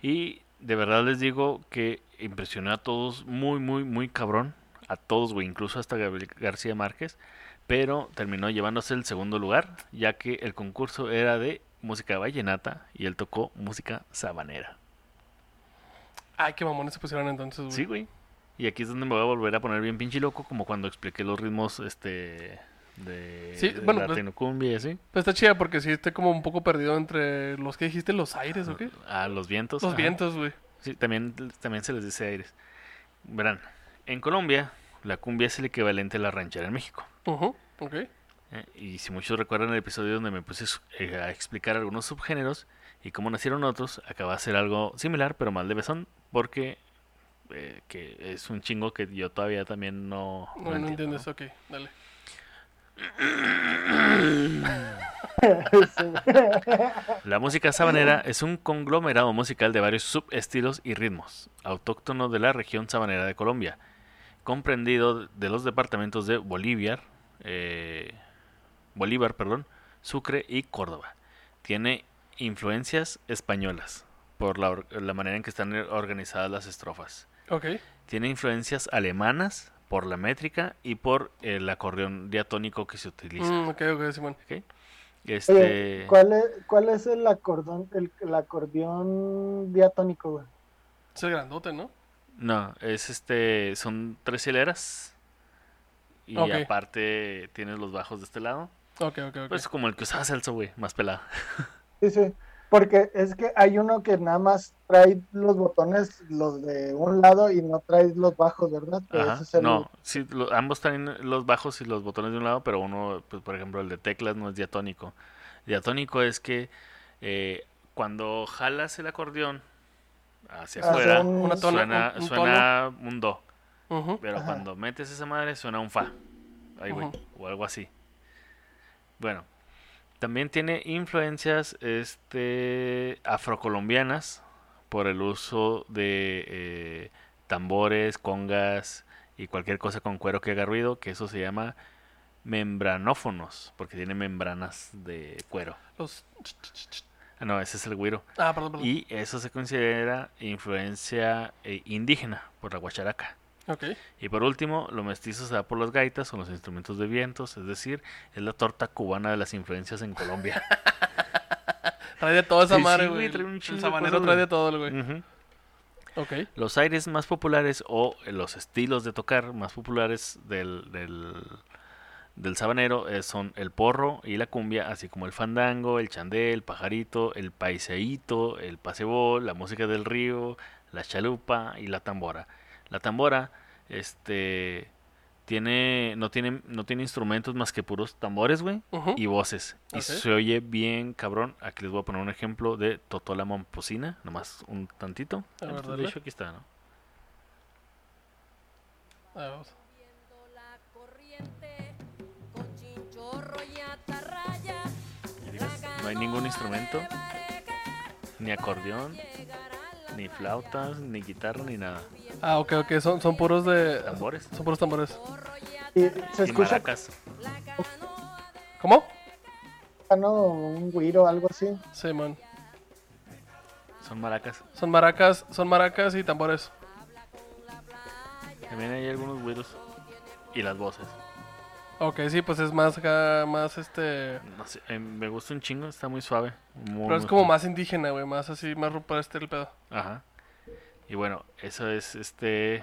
Y de verdad les digo que impresionó a todos muy, muy, muy cabrón. A todos, güey, incluso hasta Gabriel García Márquez. Pero terminó llevándose el segundo lugar, ya que el concurso era de música vallenata y él tocó música sabanera. Ay, qué mamones se pusieron entonces, güey. Sí, güey. Y aquí es donde me voy a volver a poner bien pinche loco, como cuando expliqué los ritmos, este, de, Sí, de bueno, la pues- y así. Pero está chida porque sí estoy como un poco perdido entre los que dijiste, los aires o qué. A los vientos. Los ajá. vientos, güey. Sí, también, también se les dice aires. Verán, en Colombia, la cumbia es el equivalente a la ranchera en México. Ok. ¿eh? Y si muchos recuerdan el episodio donde me puse eh, a explicar algunos subgéneros y cómo nacieron otros, acá va a ser algo similar, pero más de besón, porque eh, que es un chingo que yo todavía también no, No, no, entiendo, entiendes, ok, dale. La música sabanera es un conglomerado musical de varios subestilos y ritmos, autóctono de la región sabanera de Colombia, comprendido de los departamentos de Bolívar, eh, Bolívar, perdón, Sucre y Córdoba. Tiene influencias españolas por la, manera en que están organizadas las estrofas. Ok. Tiene influencias alemanas por la métrica y por el acordeón diatónico que se utiliza. Mm, ok, ok, Simón. ¿ok? Oye, Este, ¿cuál es, ¿cuál es el acordeón, el, el acordeón diatónico, güey? Es el grandote, ¿no? No, es este, son tres hileras. Y aparte tienes los bajos de este lado. Ok, ok, ok. Pues como el que usaba Celso, güey, más pelado. Sí, sí. Porque es que hay uno que nada más trae los botones, los de un lado, y no trae los bajos, ¿verdad? Ajá. ese es el- No, sí, lo- ambos traen los bajos y los botones de un lado, pero uno, pues, por ejemplo, el de teclas no es diatónico. Diatónico es que eh, cuando jalas el acordeón hacia Hacia afuera, un- Una tono- suena, un- un suena un do. Pero Ajá. cuando metes esa madre suena un fa. Ay, güey. O algo así. Bueno. También tiene influencias este, afrocolombianas por el uso de eh, tambores, congas y cualquier cosa con cuero que haga ruido, que eso se llama membranófonos, porque tiene membranas de cuero. Los... Ah, no, ese es el güiro. Ah, perdón, perdón. Y eso se considera influencia eh, indígena por la guacharaca. Ok. Y por último, lo mestizo se da por las gaitas o los instrumentos de vientos, es decir, es la torta cubana de las influencias en Colombia. Trae de toda esa Sí, madre, sí, güey. un el de sabanero trae de todo, güey. Ujú. Ok. Los aires más populares o los estilos de tocar más populares del, del, del sabanero eh, son el porro y la cumbia, así como el fandango, el chandé, el pajarito, el paiseíto, el pasebol, la música del río, la chalupa y la tambora. La tambora, este, tiene, no tiene, no tiene instrumentos más que puros tambores, güey, y voces. Y se oye bien cabrón. Aquí les voy a poner un ejemplo de Totola Momposina, nomás un tantito. A ver, aquí está, ¿no? A ver, vamos. No hay ningún instrumento, ni acordeón, ni flautas, ni guitarra, ni nada. Ah, ok, ok. Son, son puros de. Tambores Son puros tambores. Y se escucha maracas. ¿Cómo? ¿no? un güiro o algo así. Sí, man. Son maracas. Son maracas, son maracas y tambores. También hay algunos güiros. Y las voces. Ok, sí, pues es más más este. No sé, eh, me gusta un chingo, está muy suave. muy, Pero es muy como suave. más indígena, güey. Más así, más para este el pedo. Ajá. Y bueno, eso es este.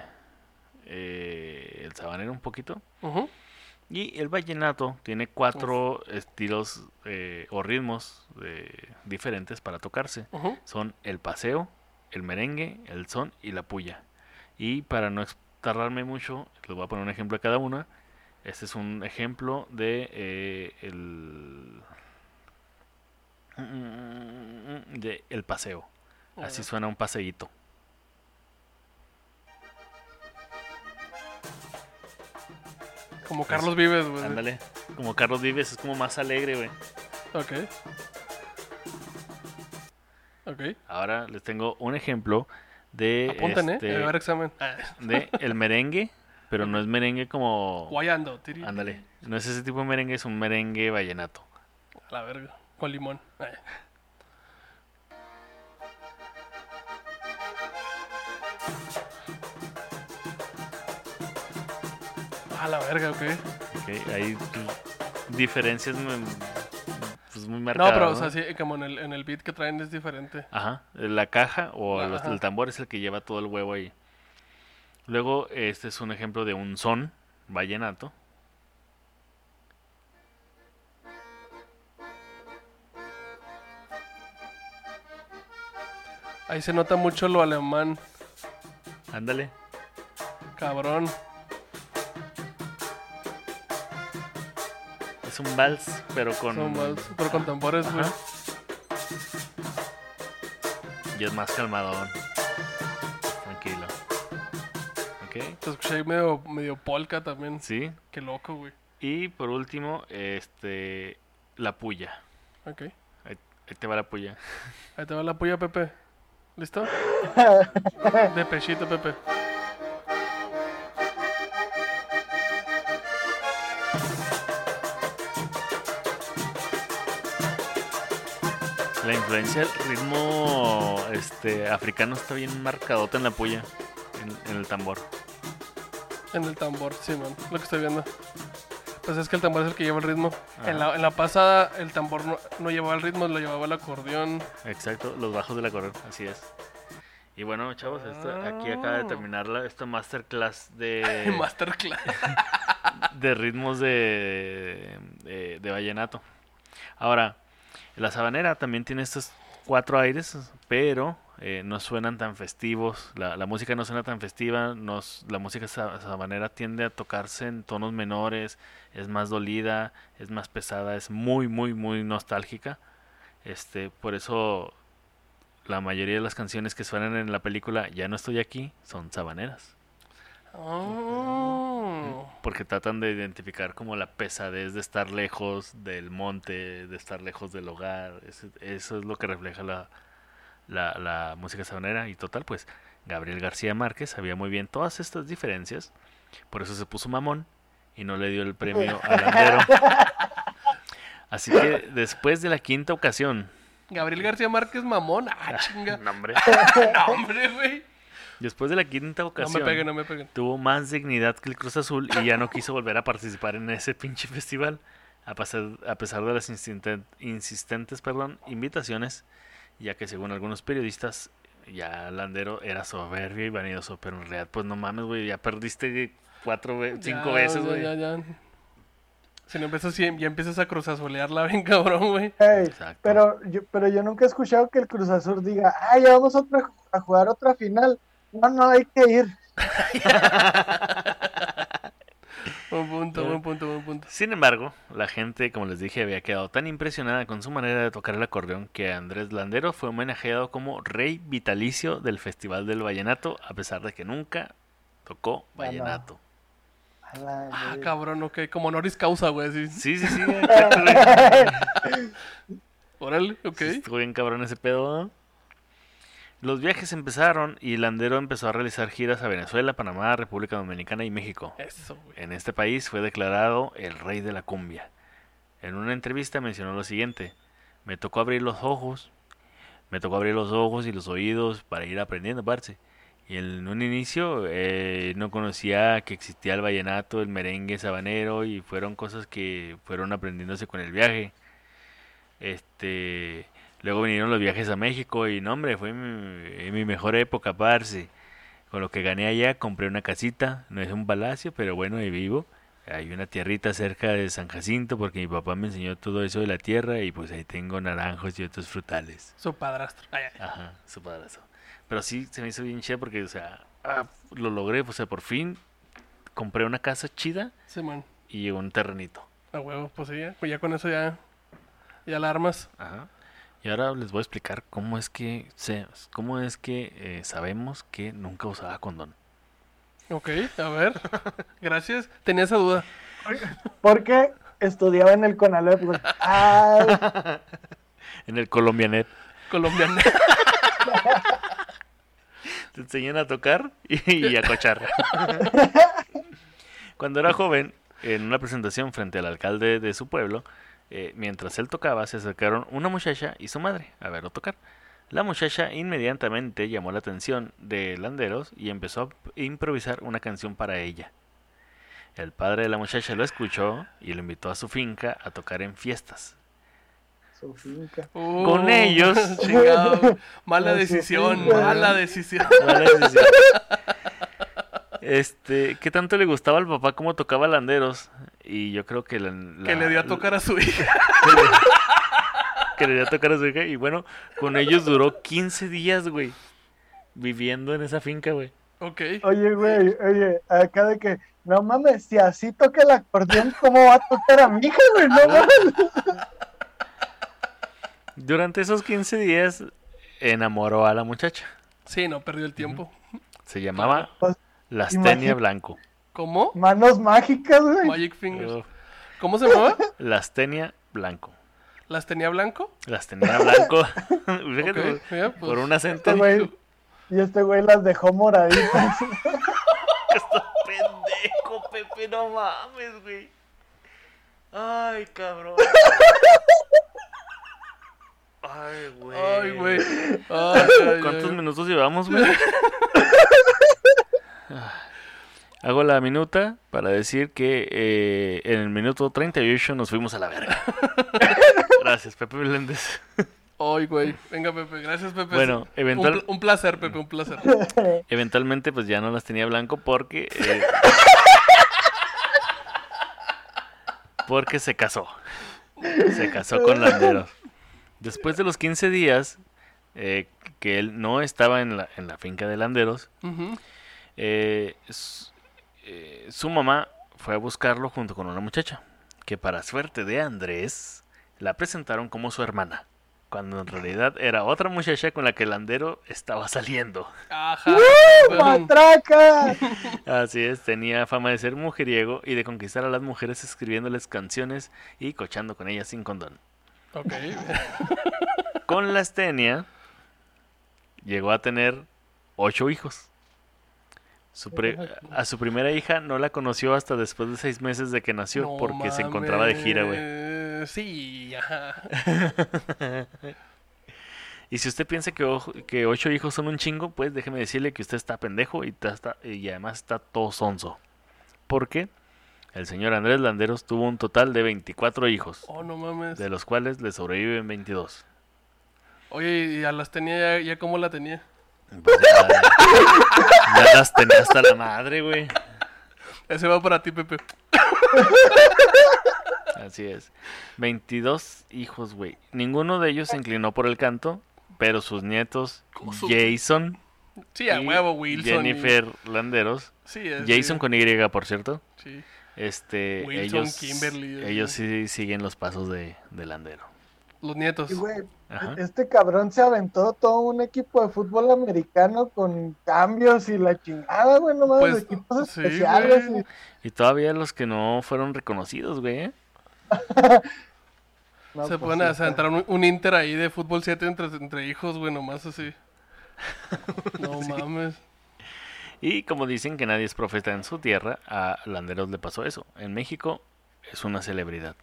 eh, el sabanero un poquito. Ujú. Y el vallenato tiene cuatro estilos eh, o ritmos diferentes para tocarse. Son el paseo, el merengue, el son y la puya. Y para no tardarme mucho, les voy a poner un ejemplo de cada una. Este es un ejemplo de eh, el de el paseo. Así suena un paseíto. Como Carlos Vives, güey. Ándale. Como Carlos Vives es como más alegre, güey. Ok. Ok. Ahora les tengo un ejemplo de Apunten, este, ¿eh? A ver, examen. de el merengue, pero no es merengue como Guayando, tiri. ándale, no es ese tipo de merengue, es un merengue vallenato. A la verga. Con limón. A la verga, ok. ¿ok? Hay pues, diferencias muy, pues, muy No, marcadas. pero, o ¿no? sea, sí, como en el, en el beat que traen es diferente. Ajá, la caja o los- Ajá. el tambor es el que lleva todo el huevo ahí. Luego, este es un ejemplo de un son vallenato. Ahí se nota mucho lo alemán, Ándale. cabrón. Es un vals, pero con. Son más, pero con tambores, güey. Y es más calmadón. Te escuché ahí medio, medio polka también. Sí. Qué loco, güey. Y por último, este. La puya. Ok. Ahí, ahí te va la puya. Ahí te va la puya, Pepe. ¿Listo? De pechito, Pepe. La influencia del ritmo este, africano está bien marcadota en la puya. En, en el tambor. En el tambor, sí, man. Lo que estoy viendo. Pues es que el tambor es el que lleva el ritmo. En la, en la pasada, el tambor no, no llevaba el ritmo, lo llevaba el acordeón. Exacto, los bajos de la correr, así es. Y bueno, chavos, esto- aquí acaba de terminar la, esta masterclass de, Masterclass. de ritmos de, de, de vallenato. Ahora, la sabanera también tiene estos cuatro aires, pero eh, no suenan tan festivos. La, la música no suena tan festiva. Nos, la música sa- sabanera tiende a tocarse en tonos menores, es más dolida, es más pesada, es muy, muy, muy nostálgica. Este, por eso la mayoría de las canciones que suenan en la película Ya no estoy aquí son sabaneras. Oh. Porque tratan de identificar como la pesadez de estar lejos del monte, de estar lejos del hogar. Eso, eso es lo que refleja la, la, la música sabanera. Y total, pues Gabriel García Márquez sabía muy bien todas estas diferencias. Por eso se puso mamón y no le dio el premio al Landero. Así que después de la quinta ocasión, Gabriel García Márquez, mamón. Ah, chinga. no, hombre, No, hombre, güey. Después de la quinta No ocasión, me peguen, no me peguen. tuvo más dignidad que el Cruz Azul y ya no quiso volver a participar en ese pinche festival. A pesar, a pesar de las insisten- insistentes perdón, invitaciones, ya que según algunos periodistas, ya Landero era soberbio y vanidoso, pero en realidad, pues no mames, güey, ya perdiste cuatro, ve- cinco Ya, veces, güey. Ya, ya. Si no empiezas, ya empiezas a cruzazolearla bien cabrón, güey. Pero, yo, pero yo nunca he escuchado que el Cruz Azul diga, ah, ya vamos otra, a jugar otra final. No, no, hay que ir. Buen punto, buen punto, buen punto. Sin embargo, la gente, como les dije, había quedado tan impresionada con su manera de tocar el acordeón que Andrés Landero fue homenajeado como rey vitalicio del Festival del Vallenato, a pesar de que nunca tocó vallenato. A la Ah, cabrón, ok. Como honoris causa, güey. Sí. Sí, sí, sí. Órale, ok. Sí, Estuvo bien cabrón ese pedo. ¿no? Los viajes empezaron y Landero empezó a realizar giras a Venezuela, Panamá, República Dominicana y México. Eso. En este país fue declarado el rey de la cumbia. En una entrevista mencionó lo siguiente: Me tocó abrir los ojos, me tocó abrir los ojos y los oídos para ir aprendiendo, parce. Y en un inicio eh, no conocía que existía el vallenato, el merengue sabanero y fueron cosas que fueron aprendiéndose con el viaje. Este, luego vinieron los viajes a México y no hombre, fue mi, mi mejor época, parce. Con lo que gané allá compré una casita, no es un palacio, pero bueno, ahí vivo. Hay una tierrita cerca de San Jacinto porque mi papá me enseñó todo eso de la tierra y pues ahí tengo naranjos y otros frutales. Su padrastro. Ay, ay. Ajá, su padrazo. Pero sí se me hizo bien chido porque, o sea, ah, lo logré, o sea, por fin compré una casa chida Sí, man. y un terrenito. A huevo, pues sí, ya, pues ya con eso ya. Ya la armas. Ajá. Y ahora les voy a explicar cómo es que se, cómo es que eh, sabemos que nunca usaba condón. Ok, a ver. Gracias. Tenía esa duda. Porque estudiaba en el Conalep, En el Colombianet Colombiana. te enseñan a tocar y, y a cochar. Cuando era joven, en una presentación frente al alcalde de su pueblo, eh, mientras él tocaba, se acercaron una muchacha y su madre a verlo tocar. La muchacha inmediatamente llamó la atención de Landeros y empezó a improvisar una canción para ella. El padre de la muchacha lo escuchó y lo invitó a su finca a tocar en fiestas. su finca. Con ellos. Chingado. Mala decisión, mala decisión. Mala decisión. Este, ¿qué tanto le gustaba al papá cómo tocaba Landeros? Y yo creo que la, Que le dio a tocar a su hija. que le dio a tocar a su hija. Y bueno, con ellos duró 15 días, güey. Viviendo en esa finca, güey. Ok. Oye, güey, oye, acá de que, no mames, si así toca el acordeón, ¿cómo va a tocar a mi hija, güey? No mames. Durante esos 15 días enamoró a la muchacha. Sí, no, perdió el tiempo. Se llamaba Pues, Lastenia Blanco. ¿Cómo? Manos mágicas, güey. Magic Fingers. Uf, ¿Cómo se llamaba? Lastenia Blanco. ¿Las tenía blanco? Lastenia Blanco. Fíjate, Ok, güey, mira, pues, por un acento. Este güey, y este güey las dejó moraditas. Pendejo, Pepe, no mames, güey. Ay, cabrón. Ay, güey. Ay, güey. Ay, ay, ¿Cuántos ay. minutos llevamos, güey? Hago la minuta para decir que eh, en el minuto 38 nos fuimos a la verga. Gracias, Pepe Meléndez. Ay, güey. Venga, Pepe. Gracias, Pepe. Bueno, un, eventual- pl- un placer, Pepe, un placer. Eventualmente, pues ya no las tenía blanco porque. eh, porque se casó. Se casó con Landeros. Después de los 15 días eh, que él no estaba en la, en la finca de Landeros, eh, eh, su mamá fue a buscarlo junto con una muchacha, que para suerte de Andrés, la presentaron como su hermana, cuando en realidad era otra muchacha con la que Landero estaba saliendo. Ajá. ¡Matraca! Así es, tenía fama de ser mujeriego y de conquistar a las mujeres escribiéndoles canciones y cochando con ellas sin condón. Ok. Con la Astenia llegó a tener ocho hijos. Su a su primera hija no la conoció hasta después de seis meses de que nació No porque se encontraba de gira, güey. Sí, ajá. Y si usted piensa que, que ocho hijos son un chingo, pues déjeme decirle que usted está pendejo y, está- y además está todo sonso. Porque el señor Andrés Landeros tuvo un total de 24 hijos, Oh, no mames. de los cuales le sobreviven 22. Oye, y a las tenía ya, ya cómo la tenía. Pues ya, ya las tenía hasta la madre, güey. Ese va para ti, Pepe. Así es. 22 hijos, güey. Ninguno de ellos se inclinó por el canto, pero sus nietos, ¿Cómo su- Jason Sí, a y huevo, Wilson. y- Jennifer Landeros. Sí, es- Jason con Y, por cierto. Sí. Este, Wilson, ellos, Kimberly, ellos sí siguen los pasos de, de Landero. Los nietos. Y, güey, este cabrón se aventó todo un equipo de fútbol americano con cambios y la chingada, güey, no mames, Pues, equipos sí, especiales. y- Y todavía los que no fueron reconocidos, güey. No, Se pues pueden sí, entrar un, un Inter ahí de fútbol 7 entre, entre hijos, güey, nomás así. No mames. Y como dicen que nadie es profeta en su tierra, a Landeros le pasó eso. En México es una celebridad.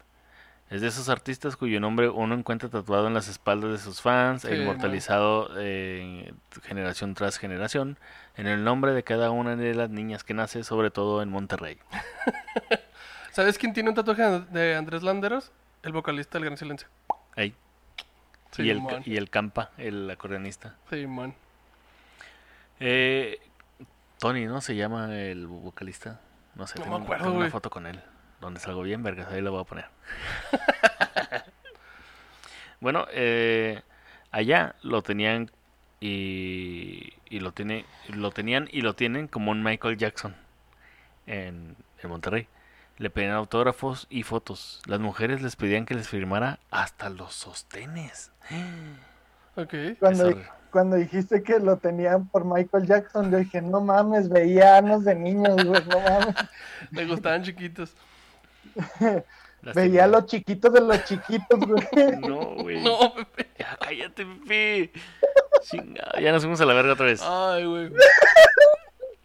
Es de esos artistas cuyo nombre uno encuentra tatuado en las espaldas de sus fans e inmortalizado eh, generación tras generación en el nombre de cada una de las niñas que nace, sobre todo en Monterrey. ¿Sabes quién tiene un tatuaje de Andrés Landeros? El vocalista del Gran Silencio. Ahí. Sí, y, el, man. y el Campa, el acordeonista. Sí, man. Eh, Tony, ¿no? Se llama el vocalista. No sé, No tengo, me acuerdo, tengo una foto con él. Donde salgo bien, vergas, ahí lo voy a poner. bueno, eh, allá lo tenían y, y lo tiene, lo tenían y lo tienen como un Michael Jackson en, en Monterrey. Le pedían autógrafos y fotos. Las mujeres les pedían que les firmara hasta los sostenes. Ok. Cuando, cuando dijiste que lo tenían por Michael Jackson, yo dije, no mames, veía anos de niños, güey, no mames. Le gustaban chiquitos. Veía tenía- los chiquitos de los chiquitos, güey. No, güey. No, Pepe. Ya cállate, Pepe. Chingada, ya nos fuimos a la verga otra vez. Ay, güey.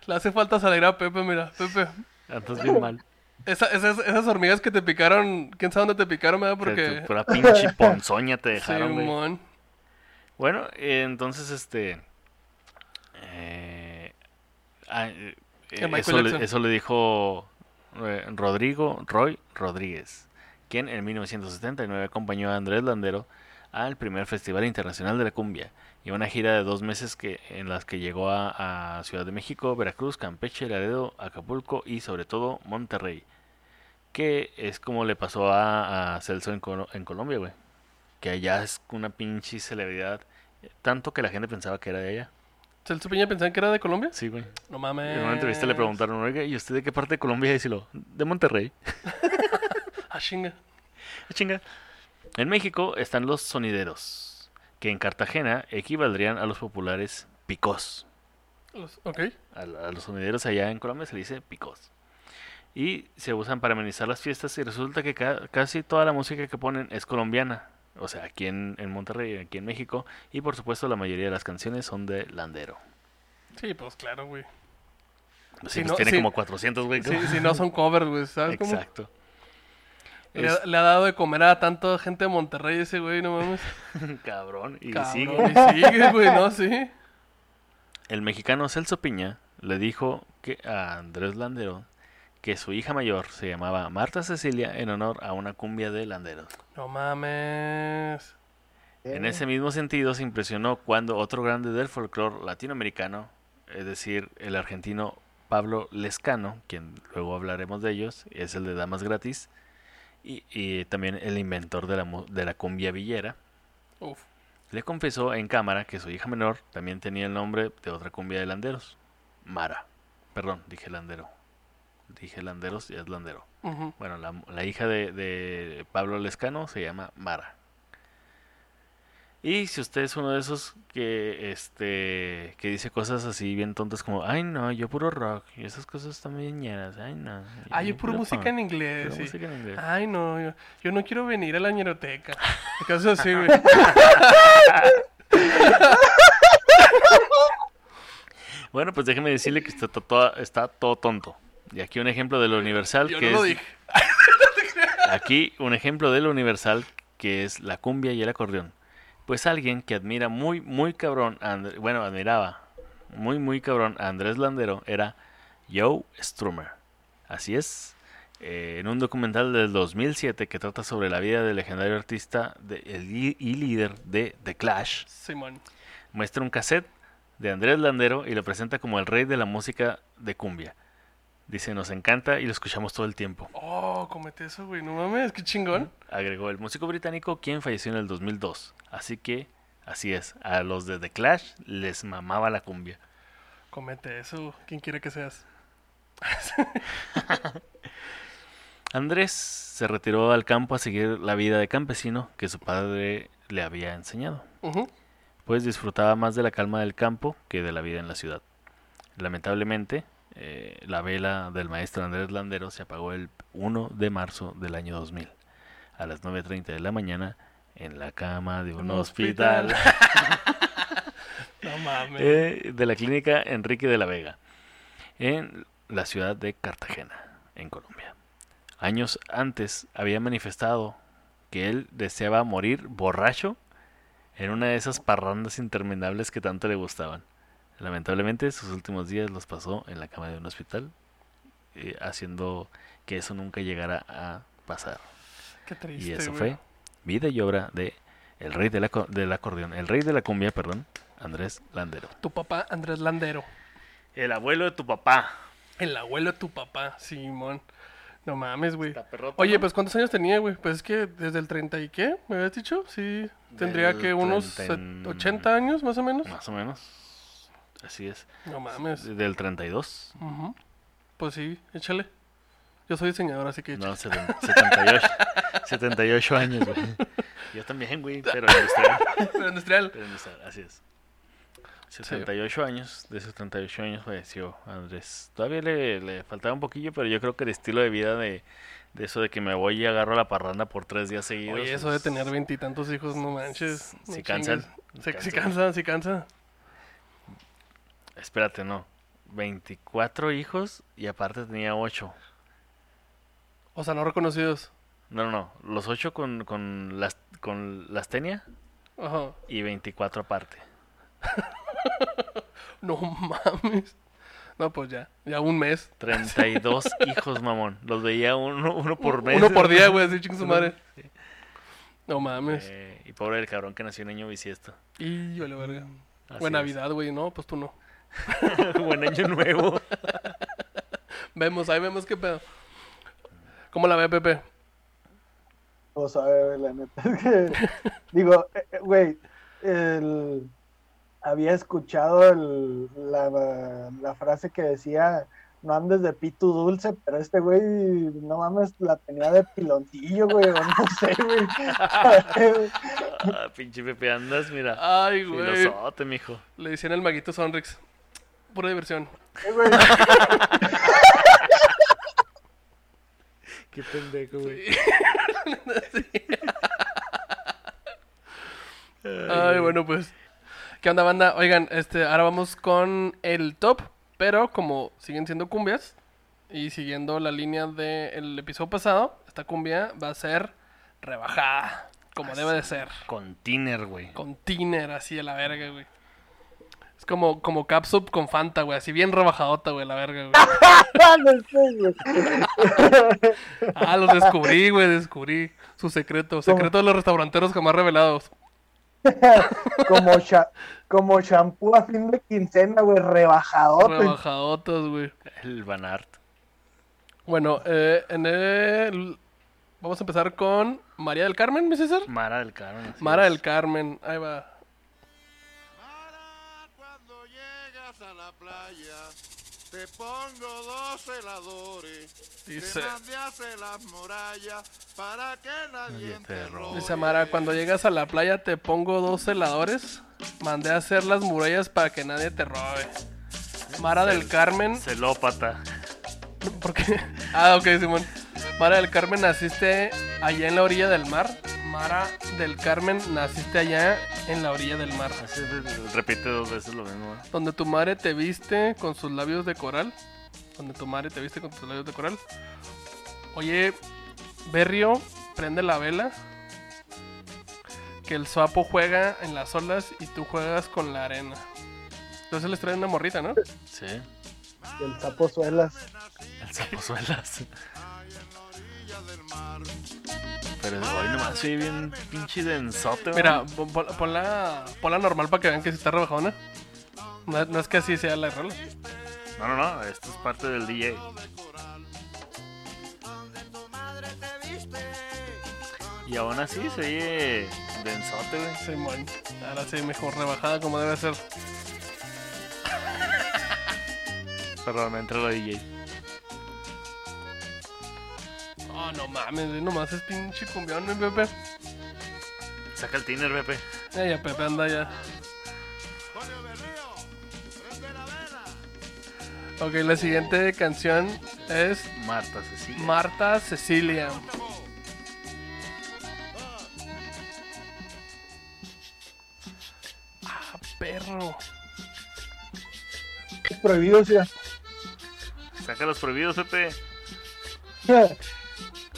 Le hace falta salir a Pepe, mira. Pepe. Andas bien mal. Esa- esas, esas hormigas que te picaron, ¿quién sabe dónde te picaron, verdad? Porque... Porque... pura pinche ponzoña te dejaron, güey. Simón. Bueno, eh, entonces este. eh, ah, eh, eso, le, eso le dijo eh, Rodrigo Roy Rodríguez, quien en 1979 acompañó a Andrés Landero al primer Festival Internacional de la Cumbia y una gira de dos meses que, en las que llegó a, Ciudad de México, Veracruz, Campeche, Laredo, Acapulco y sobre todo Monterrey. Que es como le pasó a, Celso en, en Colombia, güey. Que allá es una pinche celebridad. Tanto que la gente pensaba que era de allá. ¿Celso Piña pensaban que era de Colombia? Sí, güey. No mames. En una entrevista le preguntaron, oiga, ¿y usted de qué parte de Colombia? Y lo, de Monterrey. Ah, chinga. Ah, chinga. En México están los sonideros, que en Cartagena equivaldrían a los populares picos. Los- ok. A, a los sonideros allá en Colombia se le dice picos. Y se usan para amenizar las fiestas y resulta que ca- casi toda la música que ponen es colombiana. O sea, aquí en, en Monterrey, aquí en México. Y por supuesto la mayoría de las canciones son de Landero. Sí, pues claro, güey. Pues sí, pues no, tiene sí. como 400, güey. Sí, si no son covers, güey, ¿sabes cómo? Exacto. Le, Es- le ha dado de comer a tanta gente de Monterrey ese güey, no mames. Cabrón. Y Cabrón, sigue. y sigue, güey, ¿no? Sí. El mexicano Celso Piña le dijo que a Andrés Landero que su hija mayor se llamaba Marta Cecilia en honor a una cumbia de landeros. No mames. En ese mismo sentido se impresionó cuando otro grande del folclore latinoamericano, es decir, el argentino Pablo Lescano, quien luego hablaremos de ellos, es el de Damas Gratis, y, y también el inventor de la, de la cumbia villera, Uf. le confesó en cámara que su hija menor también tenía el nombre de otra cumbia de landeros, Mara. Perdón, dije landero. Dije landeros y es landero. Bueno, la, la hija de, de Pablo Lescano se llama Mara. Y si usted es uno de esos que este que dice cosas así bien tontas como, ay no, yo puro rock, y esas cosas están bien ñeras, ay no. Ah, yo puro música en inglés, Pura sí. música en inglés. Ay, no, yo, yo no quiero venir a la ñeroteca. Cosas así, güey. Bueno, pues déjeme decirle que está, to- todo, está todo tonto. Y aquí un ejemplo de lo universal Yo que no lo es dije. Aquí un ejemplo de lo universal que es la cumbia y el acordeón. Pues alguien que admira muy, muy cabrón, a bueno, admiraba muy, muy cabrón a Andrés Landero era Joe Strummer. Así es. Eh, en un documental del 2007 que trata sobre la vida del legendario artista de- el y líder de The Clash, Simón. muestra un cassette de Andrés Landero y lo presenta como el rey de la música de cumbia. Dice, nos encanta y lo escuchamos todo el tiempo. Oh, comete eso, güey. No mames, qué chingón. agregó el músico británico quien falleció en el 2002. Así que, así es, a los de The Clash les mamaba la cumbia. Comete eso. ¿Quién quiere que seas? Andrés se retiró al campo a seguir la vida de campesino que su padre le había enseñado, pues disfrutaba más de la calma del campo que de la vida en la ciudad. Lamentablemente, eh, la vela del maestro Andrés Landero se apagó el 1 de marzo del año 2000, a las 9.30 de la mañana en la cama de un Un hospital, hospital. No mames. eh, de la clínica Enrique de la Vega en la ciudad de Cartagena, en Colombia. Años antes había manifestado que él deseaba morir borracho en una de esas parrandas interminables que tanto le gustaban. Lamentablemente, sus últimos días los pasó en la cama de un hospital, eh, haciendo que eso nunca llegara a pasar. Qué triste, Y eso güey. fue vida y obra de el rey de la co- del acordeón, el rey de la cumbia, perdón, Andrés Landero. Tu papá, Andrés Landero. El abuelo de tu papá. El abuelo de tu papá, Simón. No mames, güey. Oye, pues ¿cuántos años tenía, güey? Pues es que desde el 30 y qué, ¿me habías dicho? Sí, tendría Del que unos 30 set- 80 años más o menos. Más o menos. Así es. No mames. Del 32. Ujú. Pues sí, échale. Yo soy diseñador, así que No, seten- 78. 78 años, güey. Yo también, güey, pero industrial. Pero industrial. Pero industrial, así es. 78 años, de esos 38 años falleció Andrés. Todavía le, le faltaba un poquillo, pero yo creo que el estilo de vida de, de eso de que me voy y agarro la parranda por tres días seguidos. Oye, eso de tener veintitantos hijos, no manches. no Sí cansan. Sí, sí cansan. cansa, sí cansa. Espérate, no. 24 hijos y aparte tenía 8. O sea, no reconocidos. No, no, no. Los 8 con, con, las, con las tenía Ajá. y 24 aparte. No mames. No, pues ya. Ya un mes. 32 hijos, mamón. Los veía uno, uno por mes. Uno por día, güey, así ching su No, madre. sí. No mames. Eh, y pobre el cabrón que nació en año bisiesto. Y vale verga. Así Buena es. Navidad, güey. No, pues tú no. Buen año nuevo. Vemos, Ahí vemos qué pedo. ¿Cómo la ve, Pepe? Vamos a ver, la neta es que, digo, eh, eh, güey, el- había escuchado el- la, la frase que decía, no andes de pitu dulce, pero este güey, no mames, la tenía de piloncillo, güey, o no sé, güey. Ah, pinche Pepe, andas, mira. Ay, güey. Filosote, mijo. Le decían el maguito Sonrix. Pura diversión. Eh, güey, Qué pendejo, güey. Ay, bueno, pues. ¿Qué onda, banda? Oigan, este, ahora vamos con el top, pero como siguen siendo cumbias y siguiendo la línea del episodio pasado, esta cumbia va a ser rebajada, como debe de ser. Con tiner, güey. Con tiner, así a la verga, güey. Es como, como Capsup con Fanta, güey, así bien rebajadota, güey, la verga, güey. no sé, güey. Ah, los descubrí, güey, descubrí su secreto. Secreto de los restauranteros jamás revelados. como, cha- como shampoo a fin de quincena, güey, rebajadote. Rebajadotas, güey. El Van Art. Bueno, eh, en el... Vamos a empezar con María del Carmen, mi César. Mara del Carmen. Mara es. del Carmen, ahí va. La playa, te pongo dos heladores. Dice- Te mandé a hacer las murallas para que nadie te robe. robe. Dice Mara, cuando llegas a la playa te pongo dos heladores. Mandé a hacer las murallas para que nadie te robe. Mara del Carmen, Celópata. ¿por qué? Ah, ok, Simón. Mara del Carmen, naciste allá en la orilla del mar. Mara del Carmen, naciste allá en la orilla del mar. Así es, repite dos veces lo mismo. güey. Donde tu madre te viste con sus labios de coral. Donde tu madre te viste con tus labios de coral. Oye, Berrio, prende la vela. Que el sapo juega en las olas y tú juegas con la arena. Entonces les trae una morrita, ¿no? Sí. El sapo suelas. El sapozuelas. Pero hoy nomás soy bien pinche densote. Mira, pon- pon- ponla, ponla normal para que vean que si está rebajona. No, no es que así sea la rola. No, no, no. Esto es parte del DJ. Y aún así se oye densote, güey. Simón. Ahora sí, mejor rebajada como debe ser. Perdón, me entra la DJ. mames, güey, nomás es pinche cumbión, mi Pepe. Saca el tiner, Pepe. Ya, ya, Pepe, anda ya. Ok, la siguiente canción es Marta Cecilia. Marta Cecilia. Ah, perro. Prohibidos ya. Saca los prohibidos, Pepe.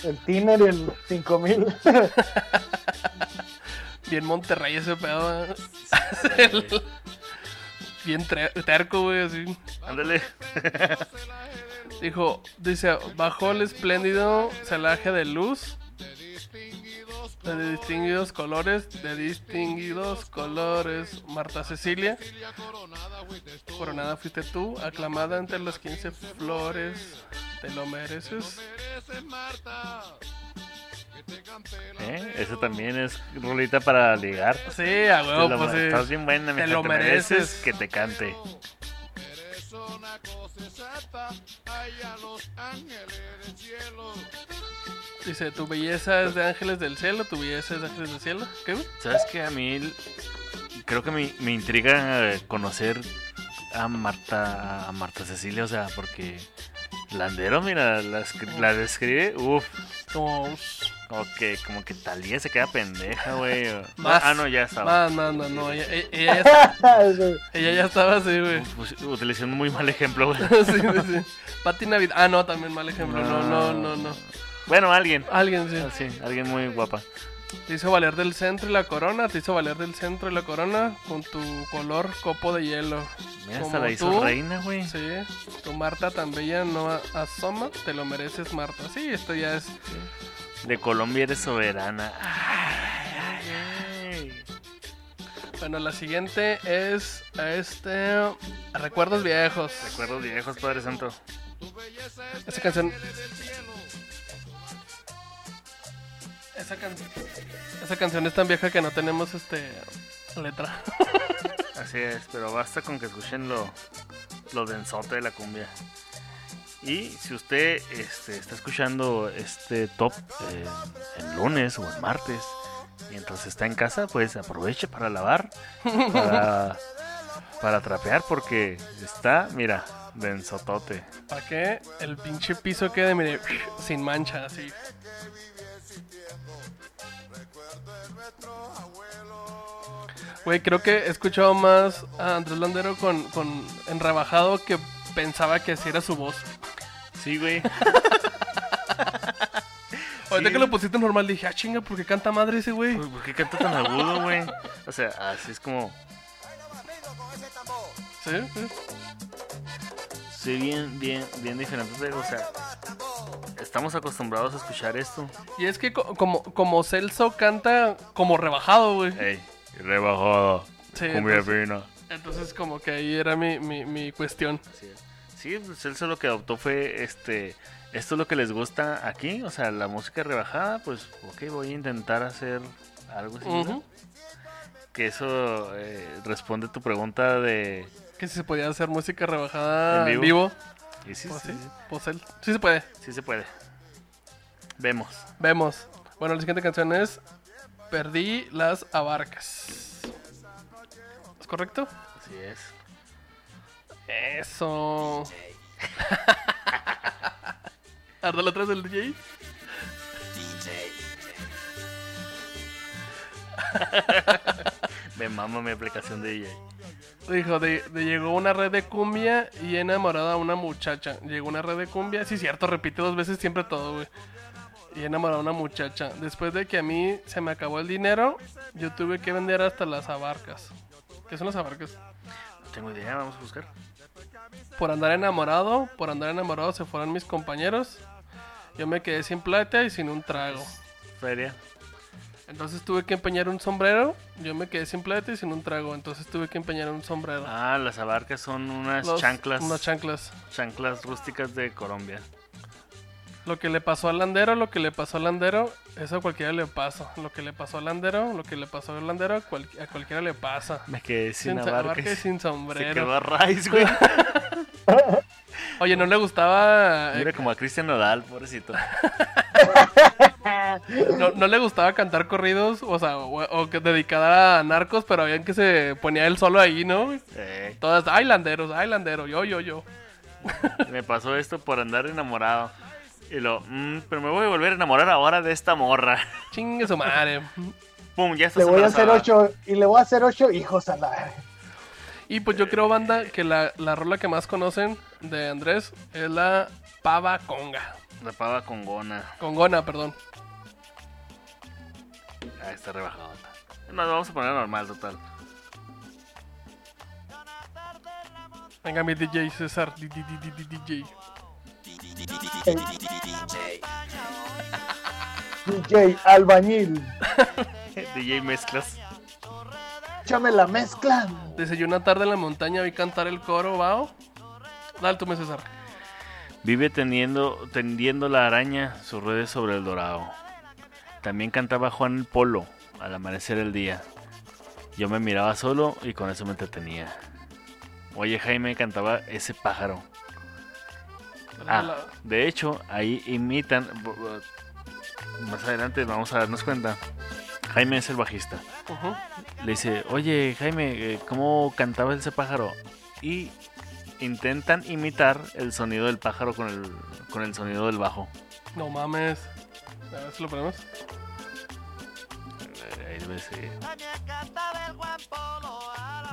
El Tiner y el 5000. Bien Monterrey ese pedo. ¿eh? El- Bien terco, güey, así. Ándale. Dijo, dice, bajo el espléndido celaje de luz, de distinguidos colores, de distinguidos colores, Marta Cecilia, coronada fuiste tú, aclamada entre las 15 flores, te lo mereces. ¿Eh? Eso también es rolita para ligar. Sí, a huevo, lo- pues sí. Estás bien buena, Te lo mereces. que te cante. Eres una cosa exacta, allá los ángeles del cielo. Dice, tu belleza es de ángeles del cielo, tu belleza es de ángeles del cielo. ¿Qué, güey? ¿Sabes qué? A mí creo que me, me intriga conocer a Marta, a Marta Cecilia, o sea, porque Landero, mira, la, la describe, uff, Como... ok, como que Talía se queda pendeja, güey. Ah, no, ya estaba. Más, más, más, no, ella, ella- ya, Eso. ella ya estaba así, güey. Pues, utilicé un muy mal ejemplo, güey. sí, sí, sí. Pati Navidad. Ah, no, también mal ejemplo. No, no, no, no. Bueno, alguien. Alguien sí. Ah, Sí, alguien muy guapa. Te hizo valer del centro y la corona. Te hizo valer del centro y la corona con tu color copo de hielo. Mira, hasta la hizo tú. reina, güey. Sí, tu Marta tan bella no asoma. Te lo mereces, Marta. Sí, esto ya es. De Colombia eres soberana. Ay, ay, ay. Bueno, la siguiente es este. Recuerdos viejos. Recuerdos viejos, Padre Santo. Esa canción. Esa, can- Esa canción es tan vieja que no tenemos este letra. Así es, pero basta con que escuchen lo, lo densote de la cumbia. Y si usted este, está escuchando este top eh, en lunes o en martes, mientras está en casa, pues aproveche para lavar, para, para trapear, porque está, mira, densotote. Para que el pinche piso quede, mire, sin mancha, así. Güey, creo que he escuchado más a Andrés Landero con, con en rebajado que pensaba que así era su voz. Sí, güey. Ahorita Sí. que lo pusiste normal dije, ah, chinga, ¿por qué canta madre ese güey? ¿Por qué canta tan agudo, güey? O sea, así es como... Sí, sí. Sí, bien, bien, bien diferente, o sea, estamos acostumbrados a escuchar esto. Y es que co- como, como Celso canta como rebajado, güey. Ey, rebajada, Sí, entonces-. Entonces como que ahí era mi, mi, mi cuestión. Sí, pues Celso lo que adoptó fue, este, esto es lo que les gusta aquí, o sea, la música rebajada, pues, ok, voy a intentar hacer algo así. Que eso eh, responde a tu pregunta de... Que si se podía hacer música rebajada ¿En en vivo? vivo. y sí, Pues sí, sí, sí, pues él. Sí se puede. sí se puede. Vemos. Vemos. Bueno, la siguiente canción es Perdí las abarcas. ¿Es correcto? Así es. Eso. Ardala atrás del DJ. Me mama mi aplicación de DJ. Dijo, de, de llegó una red de cumbia y enamorada a una muchacha. Llegó una red de cumbia, sí, cierto, repite dos veces siempre todo, güey. Y enamorada a una muchacha. Después de que a mí se me acabó el dinero, yo tuve que vender hasta las abarcas. ¿Qué son las abarcas? No tengo idea, vamos a buscar. Por andar enamorado, por andar enamorado se fueron mis compañeros. Yo me quedé sin plata y sin un trago. Feria. Entonces tuve que empeñar un sombrero. Yo me quedé sin plata y sin un trago. Entonces tuve que empeñar un sombrero. Ah, las abarcas son unas Los- chanclas. Unas chanclas. chanclas rústicas de Colombia. Lo que le pasó al landero, lo que le pasó al landero, eso a cualquiera le pasa. Lo que le pasó al landero, lo que le pasó al landero, a, cual- a cualquiera le pasa. Me quedé sin, Sin, abarca y sin Se sombrero. quedó a raíz, güey. Oye, ¿no le gustaba eh, Mira como a Cristian Nodal, pobrecito. no, no le gustaba cantar corridos? O sea, o, o que dedicada a narcos, pero habían que se ponía él solo ahí, ¿no? Eh, Todas, ay landeros, ay landero, yo, yo, yo. me pasó esto por andar enamorado. Y lo, "Mm, pero me voy a volver a enamorar ahora de esta morra. Chingue su madre. Pum, ya estás Le voy a hacer ocho y le voy a hacer ocho hijos a la. Y pues yo creo, banda, que la, la rola que más conocen de Andrés es la Pava Conga. La pava con gona. Congona, perdón. Ah, está rebajado. No, vamos a poner normal, total. Venga, mi DJ César. DJ. DJ Albañil, DJ Mezclas. échame la mezcla. Desde una tarde en la montaña vi cantar el coro, ¿vao? Dale tú, mi César. Vive tendiendo, tendiendo la araña sus redes sobre el dorado. También cantaba Juan el Polo al amanecer el día. Yo me miraba solo y con eso me entretenía. Oye Jaime cantaba ese pájaro. Ah, de hecho, ahí imitan. Más adelante vamos a darnos cuenta. Jaime es el bajista. Le dice, oye Jaime, eh, ¿cómo cantaba ese pájaro? Y intentan imitar el sonido del pájaro con el, con el sonido del bajo. No mames. A ver si lo ponemos. Eh, Ahí debe ser.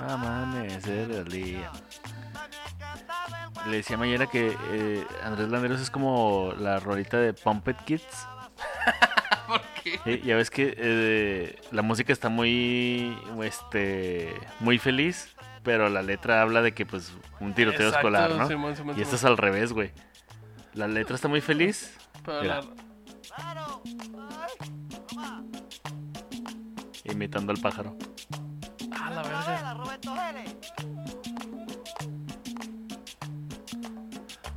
Amanecer el día. Le decía Mayera que eh, Andrés Landeros es como la rolita de Pumped Kids. ¿Por qué? Sí, ya ves que eh, la música está muy este muy feliz, pero la letra habla de que pues un tiroteo Exacto, escolar, ¿no? Simón, Simón, y esto es al revés, güey. La letra está muy feliz, Pero mira. Imitando al pájaro. Ah, la verga.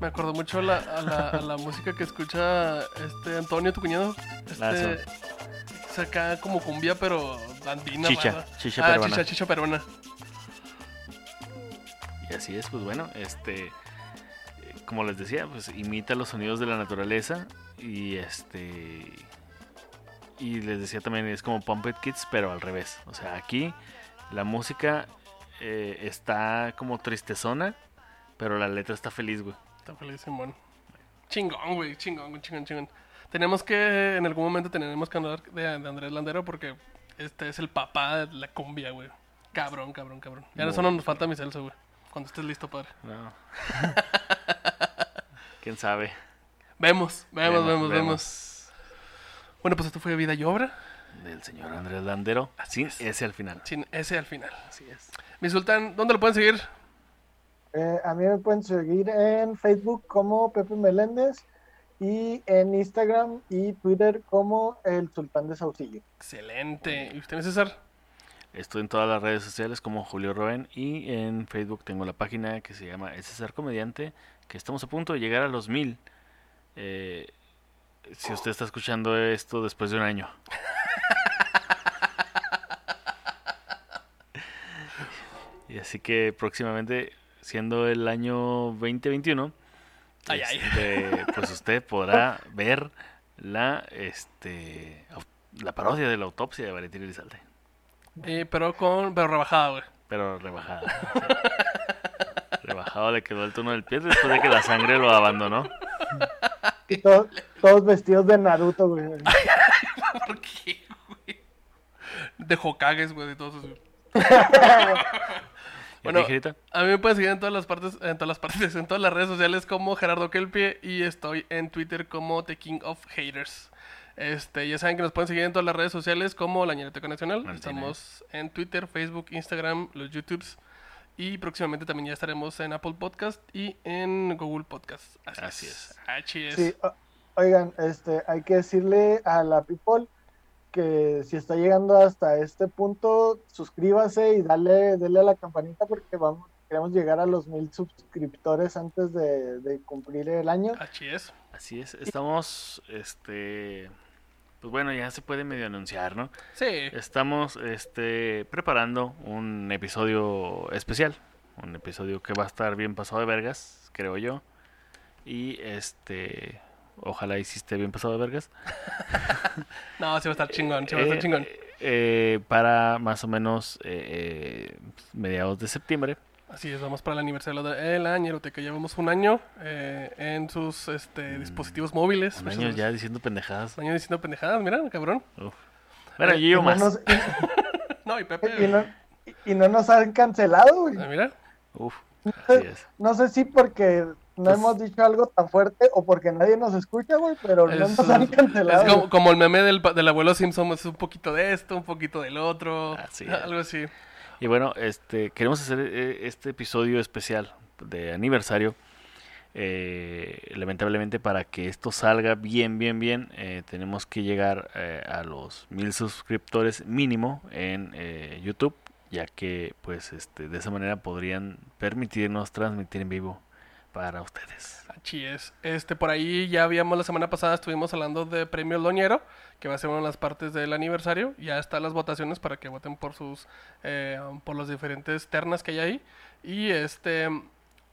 Me acordó mucho a la, a la, a la música que escucha este Antonio, tu cuñado. Este, saca como cumbia, pero andina. Chicha, ¿verdad? chicha ah, peruana. chicha, chicha peruana. Y así es, pues bueno, este, como les decía, pues imita los sonidos de la naturaleza y este, y les decía también es como Pumped Kids, pero al revés. O sea, aquí la música eh, está como tristezona, pero la letra está feliz, güey. Está feliz, Simón. Chingón, güey, chingón, chingón, chingón. Tenemos que, en algún momento tenemos que hablar de, de Andrés Landero porque este es el papá de la cumbia, güey. Cabrón, cabrón, cabrón. Ya Muy solo nos falta mi Celso, güey. Cuando estés listo, padre. No. ¿Quién sabe? Vemos, vemos, Vemos, vemos, vemos. vemos. Bueno, pues esto fue Vida y Obra. Del señor Andrés Landero, sin es. ese al final. Sin ese al final. Así es. Mi Sultán, ¿dónde lo pueden seguir? Eh, a mí me pueden seguir en Facebook como Pepe Meléndez y en Instagram y Twitter como el Sultán de Saucillo. Excelente. ¿Y usted, César? Estoy en todas las redes sociales como Julio Roen y en Facebook tengo la página que se llama Es César Comediante, que estamos a punto de llegar a los mil. Eh, si usted está escuchando esto después de un año. y así que próximamente, siendo el año 2021, Ay, ay. este, pues usted podrá ver la este la parodia de la autopsia de Valentín Elizalde. Eh, pero con... Pero rebajada, güey. Pero rebajada. Rebajado le quedó el tono del pie después de que la sangre lo abandonó. Y to- todos vestidos de Naruto, güey. ¿Por qué, güey? De Hokages, güey, de todos esos. ¿Y Bueno, a mí me puedes seguir en todas las partes, en todas las partes, en todas las redes sociales como Gerardo Kelpie y estoy en Twitter como The King of Haters. Este, ya saben que nos pueden seguir en todas las redes sociales como La Ñeroteca Nacional. Martínez. Estamos en Twitter, Facebook, Instagram, los YouTubes. Y próximamente también ya estaremos en Apple Podcast y en Google Podcast. Así, Así es. es. Así es. Sí, o- oigan, este, hay que decirle a la people que si está llegando hasta este punto, suscríbase y dale, dale a la campanita porque vamos, queremos llegar a los mil suscriptores antes de, de cumplir el año. Así es. Así es, estamos, este, pues bueno, ya se puede medio anunciar, ¿no? Sí. Estamos, este, preparando un episodio especial, un episodio que va a estar bien pasado de vergas, creo yo, y este, ojalá hiciste bien pasado de vergas. No, sí va a estar chingón, sí va a estar Eh, chingón. eh, para más o menos eh, eh, mediados de septiembre. Así es, vamos para el aniversario de la Ñeroteca. Llevamos un año eh, en sus este, dispositivos móviles. Mm, Un año ya diciendo pendejadas. Un año diciendo pendejadas, mira, cabrón. Uf. Bueno, yo Y llevo no más. nos- No, y Pepe. y no, y no nos han cancelado, güey. Ah, mira. Uf, así es. No sé si porque no Pues- hemos dicho algo tan fuerte o porque nadie nos escucha, güey, pero no Es, nos han es cancelado. como, como el meme del, del abuelo Simpson, es un poquito de esto, un poquito del otro. Así es. Algo así. Y bueno, este queremos hacer eh, este episodio especial de aniversario. Eh, lamentablemente para que esto salga bien, bien, bien, eh, tenemos que llegar eh, a los mil suscriptores mínimo en eh, YouTube, ya que pues este de esa manera podrían permitirnos transmitir en vivo para ustedes. Es. Este, por ahí ya habíamos la semana pasada, estuvimos hablando de Premio Loñero, que va a ser una de las partes del aniversario. Ya están las votaciones para que voten por sus, eh, por los diferentes ternas que hay ahí. Y este,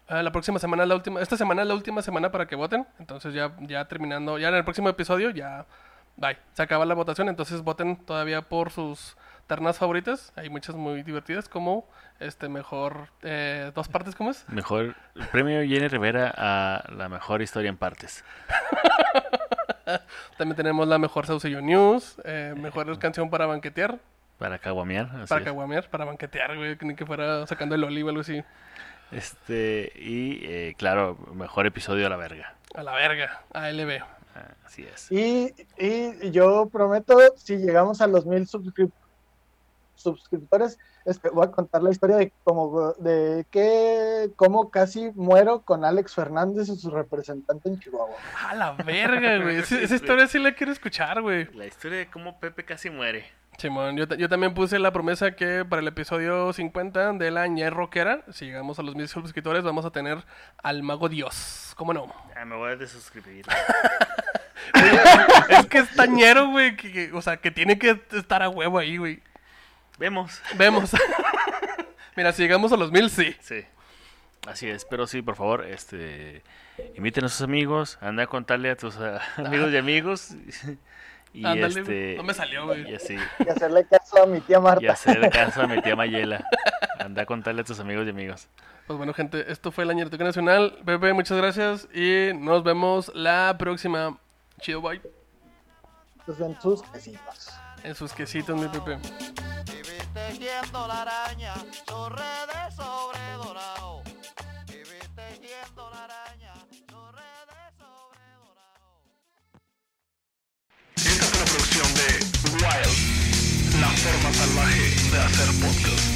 ah, la próxima semana, la última, esta semana es la última semana para que voten. Entonces ya, ya terminando, ya en el próximo episodio ya, bye, se acaba la votación. Entonces voten todavía por sus ternas favoritas. Hay muchas muy divertidas, como este mejor, eh, dos partes, ¿cómo es? Mejor premio Jenny Rivera a la mejor historia en partes. También tenemos la mejor Saucello News, eh, mejor canción para banquetear, Para caguamear. así para caguamear, para banquetear, güey, ni que fuera sacando el olivo o algo así. Este, y eh, claro, mejor episodio a la verga. A la verga, ALB. Ah, Así es. Y, y yo prometo, si llegamos a los mil suscrip- suscriptores, este, voy a contar la historia de cómo, de que, cómo casi muero con Alex Fernández y su representante en Chihuahua. A la verga, güey. Esa, esa historia sí la quiero escuchar, güey. La historia de cómo Pepe casi muere. Simón, yo, yo también puse la promesa que para el episodio 50 de la ñer rockera, si llegamos a los mil suscriptores, vamos a tener al mago Dios. ¿Cómo no? Ah, me voy a desuscribir. es que es tañero, güey, que, que- o sea, que tiene que estar a huevo ahí, güey. Vemos. Vemos. Mira, si llegamos a los mil, sí. Sí. Así es, pero sí, por favor, este inviten a sus amigos, anda a contarle a tus amigos y amigos. Y este no me salió, güey. Y así, Y hacerle caso a mi tía Marta. y hacer caso a mi tía Mayela. Anda a contarle a tus amigos y amigos. Pues bueno, gente, esto fue la Ñeroteca Nacional. Pepe, muchas gracias y nos vemos la próxima. Chido, bye. Pues en sus quesitos. En sus quesitos, mi Pepe. Wild, la forma salvaje de hacer podcast.